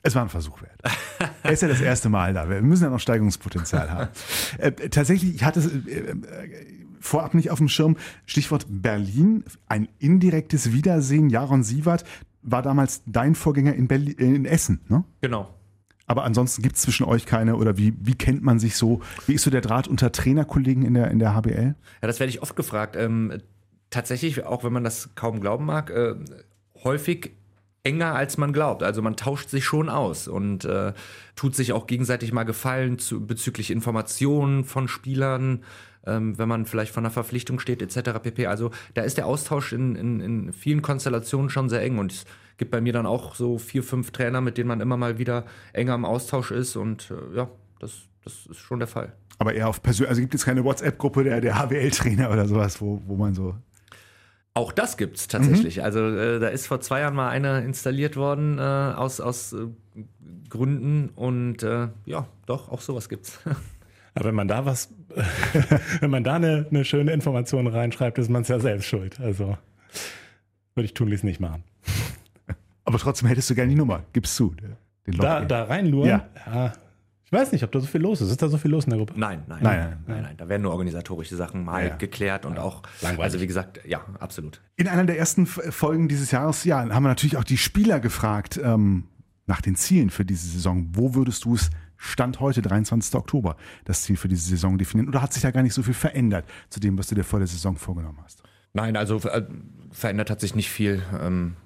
Es war ein Versuch wert. er ist ja das erste Mal da. Wir müssen ja noch Steigungspotenzial haben. Äh, tatsächlich, ich hatte es äh, äh, vorab nicht auf dem Schirm. Stichwort Berlin, ein indirektes Wiedersehen. Jaron Sievert war damals dein Vorgänger in, Berlin, in Essen, ne?
Genau.
Aber ansonsten gibt es zwischen euch keine oder wie, wie kennt man sich so? Wie ist so der Draht unter Trainerkollegen in der, in der HBL?
Ja, das werde ich oft gefragt. Ähm, tatsächlich, auch wenn man das kaum glauben mag, äh, häufig enger als man glaubt. Also man tauscht sich schon aus und äh, tut sich auch gegenseitig mal Gefallen zu, bezüglich Informationen von Spielern, ähm, wenn man vielleicht von einer Verpflichtung steht etc. pp. Also da ist der Austausch in, in, in vielen Konstellationen schon sehr eng und es gibt bei mir dann auch so vier, fünf Trainer, mit denen man immer mal wieder enger im Austausch ist und äh, ja, das, das ist schon der Fall.
Aber eher auf persönlich, also gibt es keine WhatsApp-Gruppe der, der HWL-Trainer oder sowas, wo, wo man so
auch das gibt's tatsächlich. Mhm. Also äh, da ist vor zwei Jahren mal eine installiert worden äh, aus, aus äh, Gründen und äh, ja, doch, auch sowas gibt's.
Aber wenn man da was, wenn man da eine, eine schöne Information reinschreibt, ist man es ja selbst schuld. Also würde ich tunlichst nicht machen.
Aber trotzdem hättest du gerne die Nummer, gibst zu.
Den da, da reinluren? Ja. ja. Ich weiß nicht, ob da so viel los ist. Ist da so viel los in der Gruppe?
Nein, nein, nein, nein. nein, nein. Da werden nur organisatorische Sachen mal ja. geklärt und ja. auch, Langweilig. also wie gesagt, ja, absolut.
In einer der ersten Folgen dieses Jahres, ja, haben wir natürlich auch die Spieler gefragt ähm, nach den Zielen für diese Saison. Wo würdest du es Stand heute, 23. Oktober, das Ziel für diese Saison definieren? Oder hat sich da gar nicht so viel verändert zu dem, was du dir vor der Saison vorgenommen hast?
Nein, also äh, verändert hat sich nicht viel. Ähm,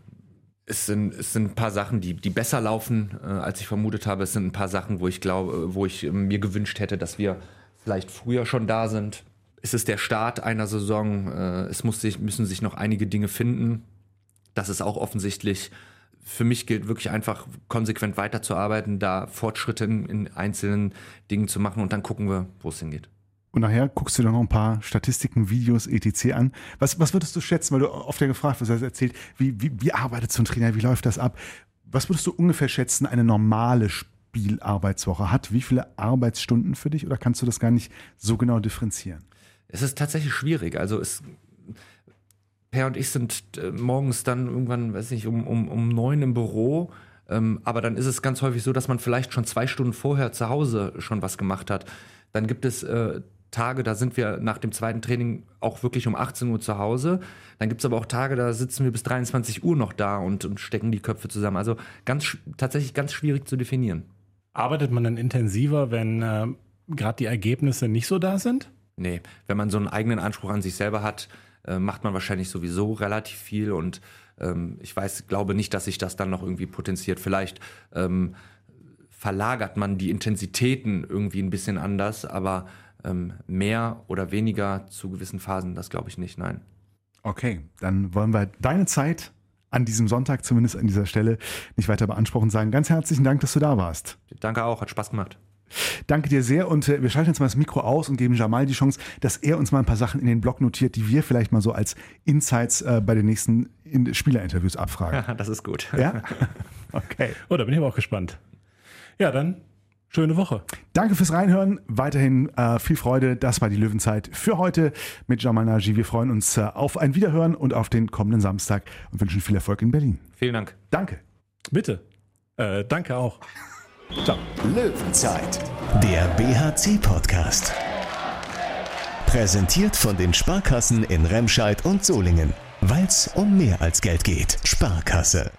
es sind, es sind ein paar Sachen, die, die besser laufen, äh, als ich vermutet habe. Es sind ein paar Sachen, wo ich glaube, wo ich mir gewünscht hätte, dass wir vielleicht früher schon da sind. Es ist der Start einer Saison. Äh, es muss sich, müssen sich noch einige Dinge finden. Das ist auch offensichtlich. Für mich gilt wirklich einfach konsequent weiterzuarbeiten, da Fortschritte in, in einzelnen Dingen zu machen und dann gucken wir, wo es hingeht.
Und nachher guckst du dir noch ein paar Statistiken, Videos, etc. an. Was, was würdest du schätzen, weil du oft ja gefragt wirst, hast erzählt, wie, wie, wie arbeitet so ein Trainer, wie läuft das ab? Was würdest du ungefähr schätzen, eine normale Spielarbeitswoche hat? Wie viele Arbeitsstunden für dich oder kannst du das gar nicht so genau differenzieren?
Es ist tatsächlich schwierig. Also es, Per und ich sind äh, morgens dann irgendwann, weiß nicht, um, um, um neun im Büro. Ähm, aber dann ist es ganz häufig so, dass man vielleicht schon zwei Stunden vorher zu Hause schon was gemacht hat. Dann gibt es äh, Tage, da sind wir nach dem zweiten Training auch wirklich um 18 Uhr zu Hause. Dann gibt es aber auch Tage, da sitzen wir bis 23 Uhr noch da und, und stecken die Köpfe zusammen. Also ganz, tatsächlich ganz schwierig zu definieren.
Arbeitet man dann intensiver, wenn äh, gerade die Ergebnisse nicht so da sind?
Nee, wenn man so einen eigenen Anspruch an sich selber hat, äh, macht man wahrscheinlich sowieso relativ viel und ähm, ich weiß, glaube nicht, dass sich das dann noch irgendwie potenziert. Vielleicht ähm, verlagert man die Intensitäten irgendwie ein bisschen anders, aber ähm, mehr oder weniger zu gewissen Phasen, das glaube ich nicht, nein.
Okay, dann wollen wir deine Zeit an diesem Sonntag zumindest an dieser Stelle nicht weiter beanspruchen. Sagen ganz herzlichen Dank, dass du da warst.
Danke auch, hat Spaß gemacht.
Danke dir sehr und äh, wir schalten jetzt mal das Mikro aus und geben Jamal die Chance, dass er uns mal ein paar Sachen in den Blog notiert, die wir vielleicht mal so als Insights äh, bei den nächsten in Spielerinterviews abfragen.
das ist gut.
Ja? Okay.
Oh, da bin ich aber auch gespannt. Ja, dann Schöne Woche.
Danke fürs Reinhören. Weiterhin äh, viel Freude. Das war die Löwenzeit für heute mit Jamal Naji. Wir freuen uns äh, auf ein Wiederhören und auf den kommenden Samstag und wünschen viel Erfolg in Berlin.
Vielen Dank.
Danke.
Bitte. Äh, danke auch.
Ciao. Löwenzeit, der BHC-Podcast. Präsentiert von den Sparkassen in Remscheid und Solingen. Weil es um mehr als Geld geht. Sparkasse.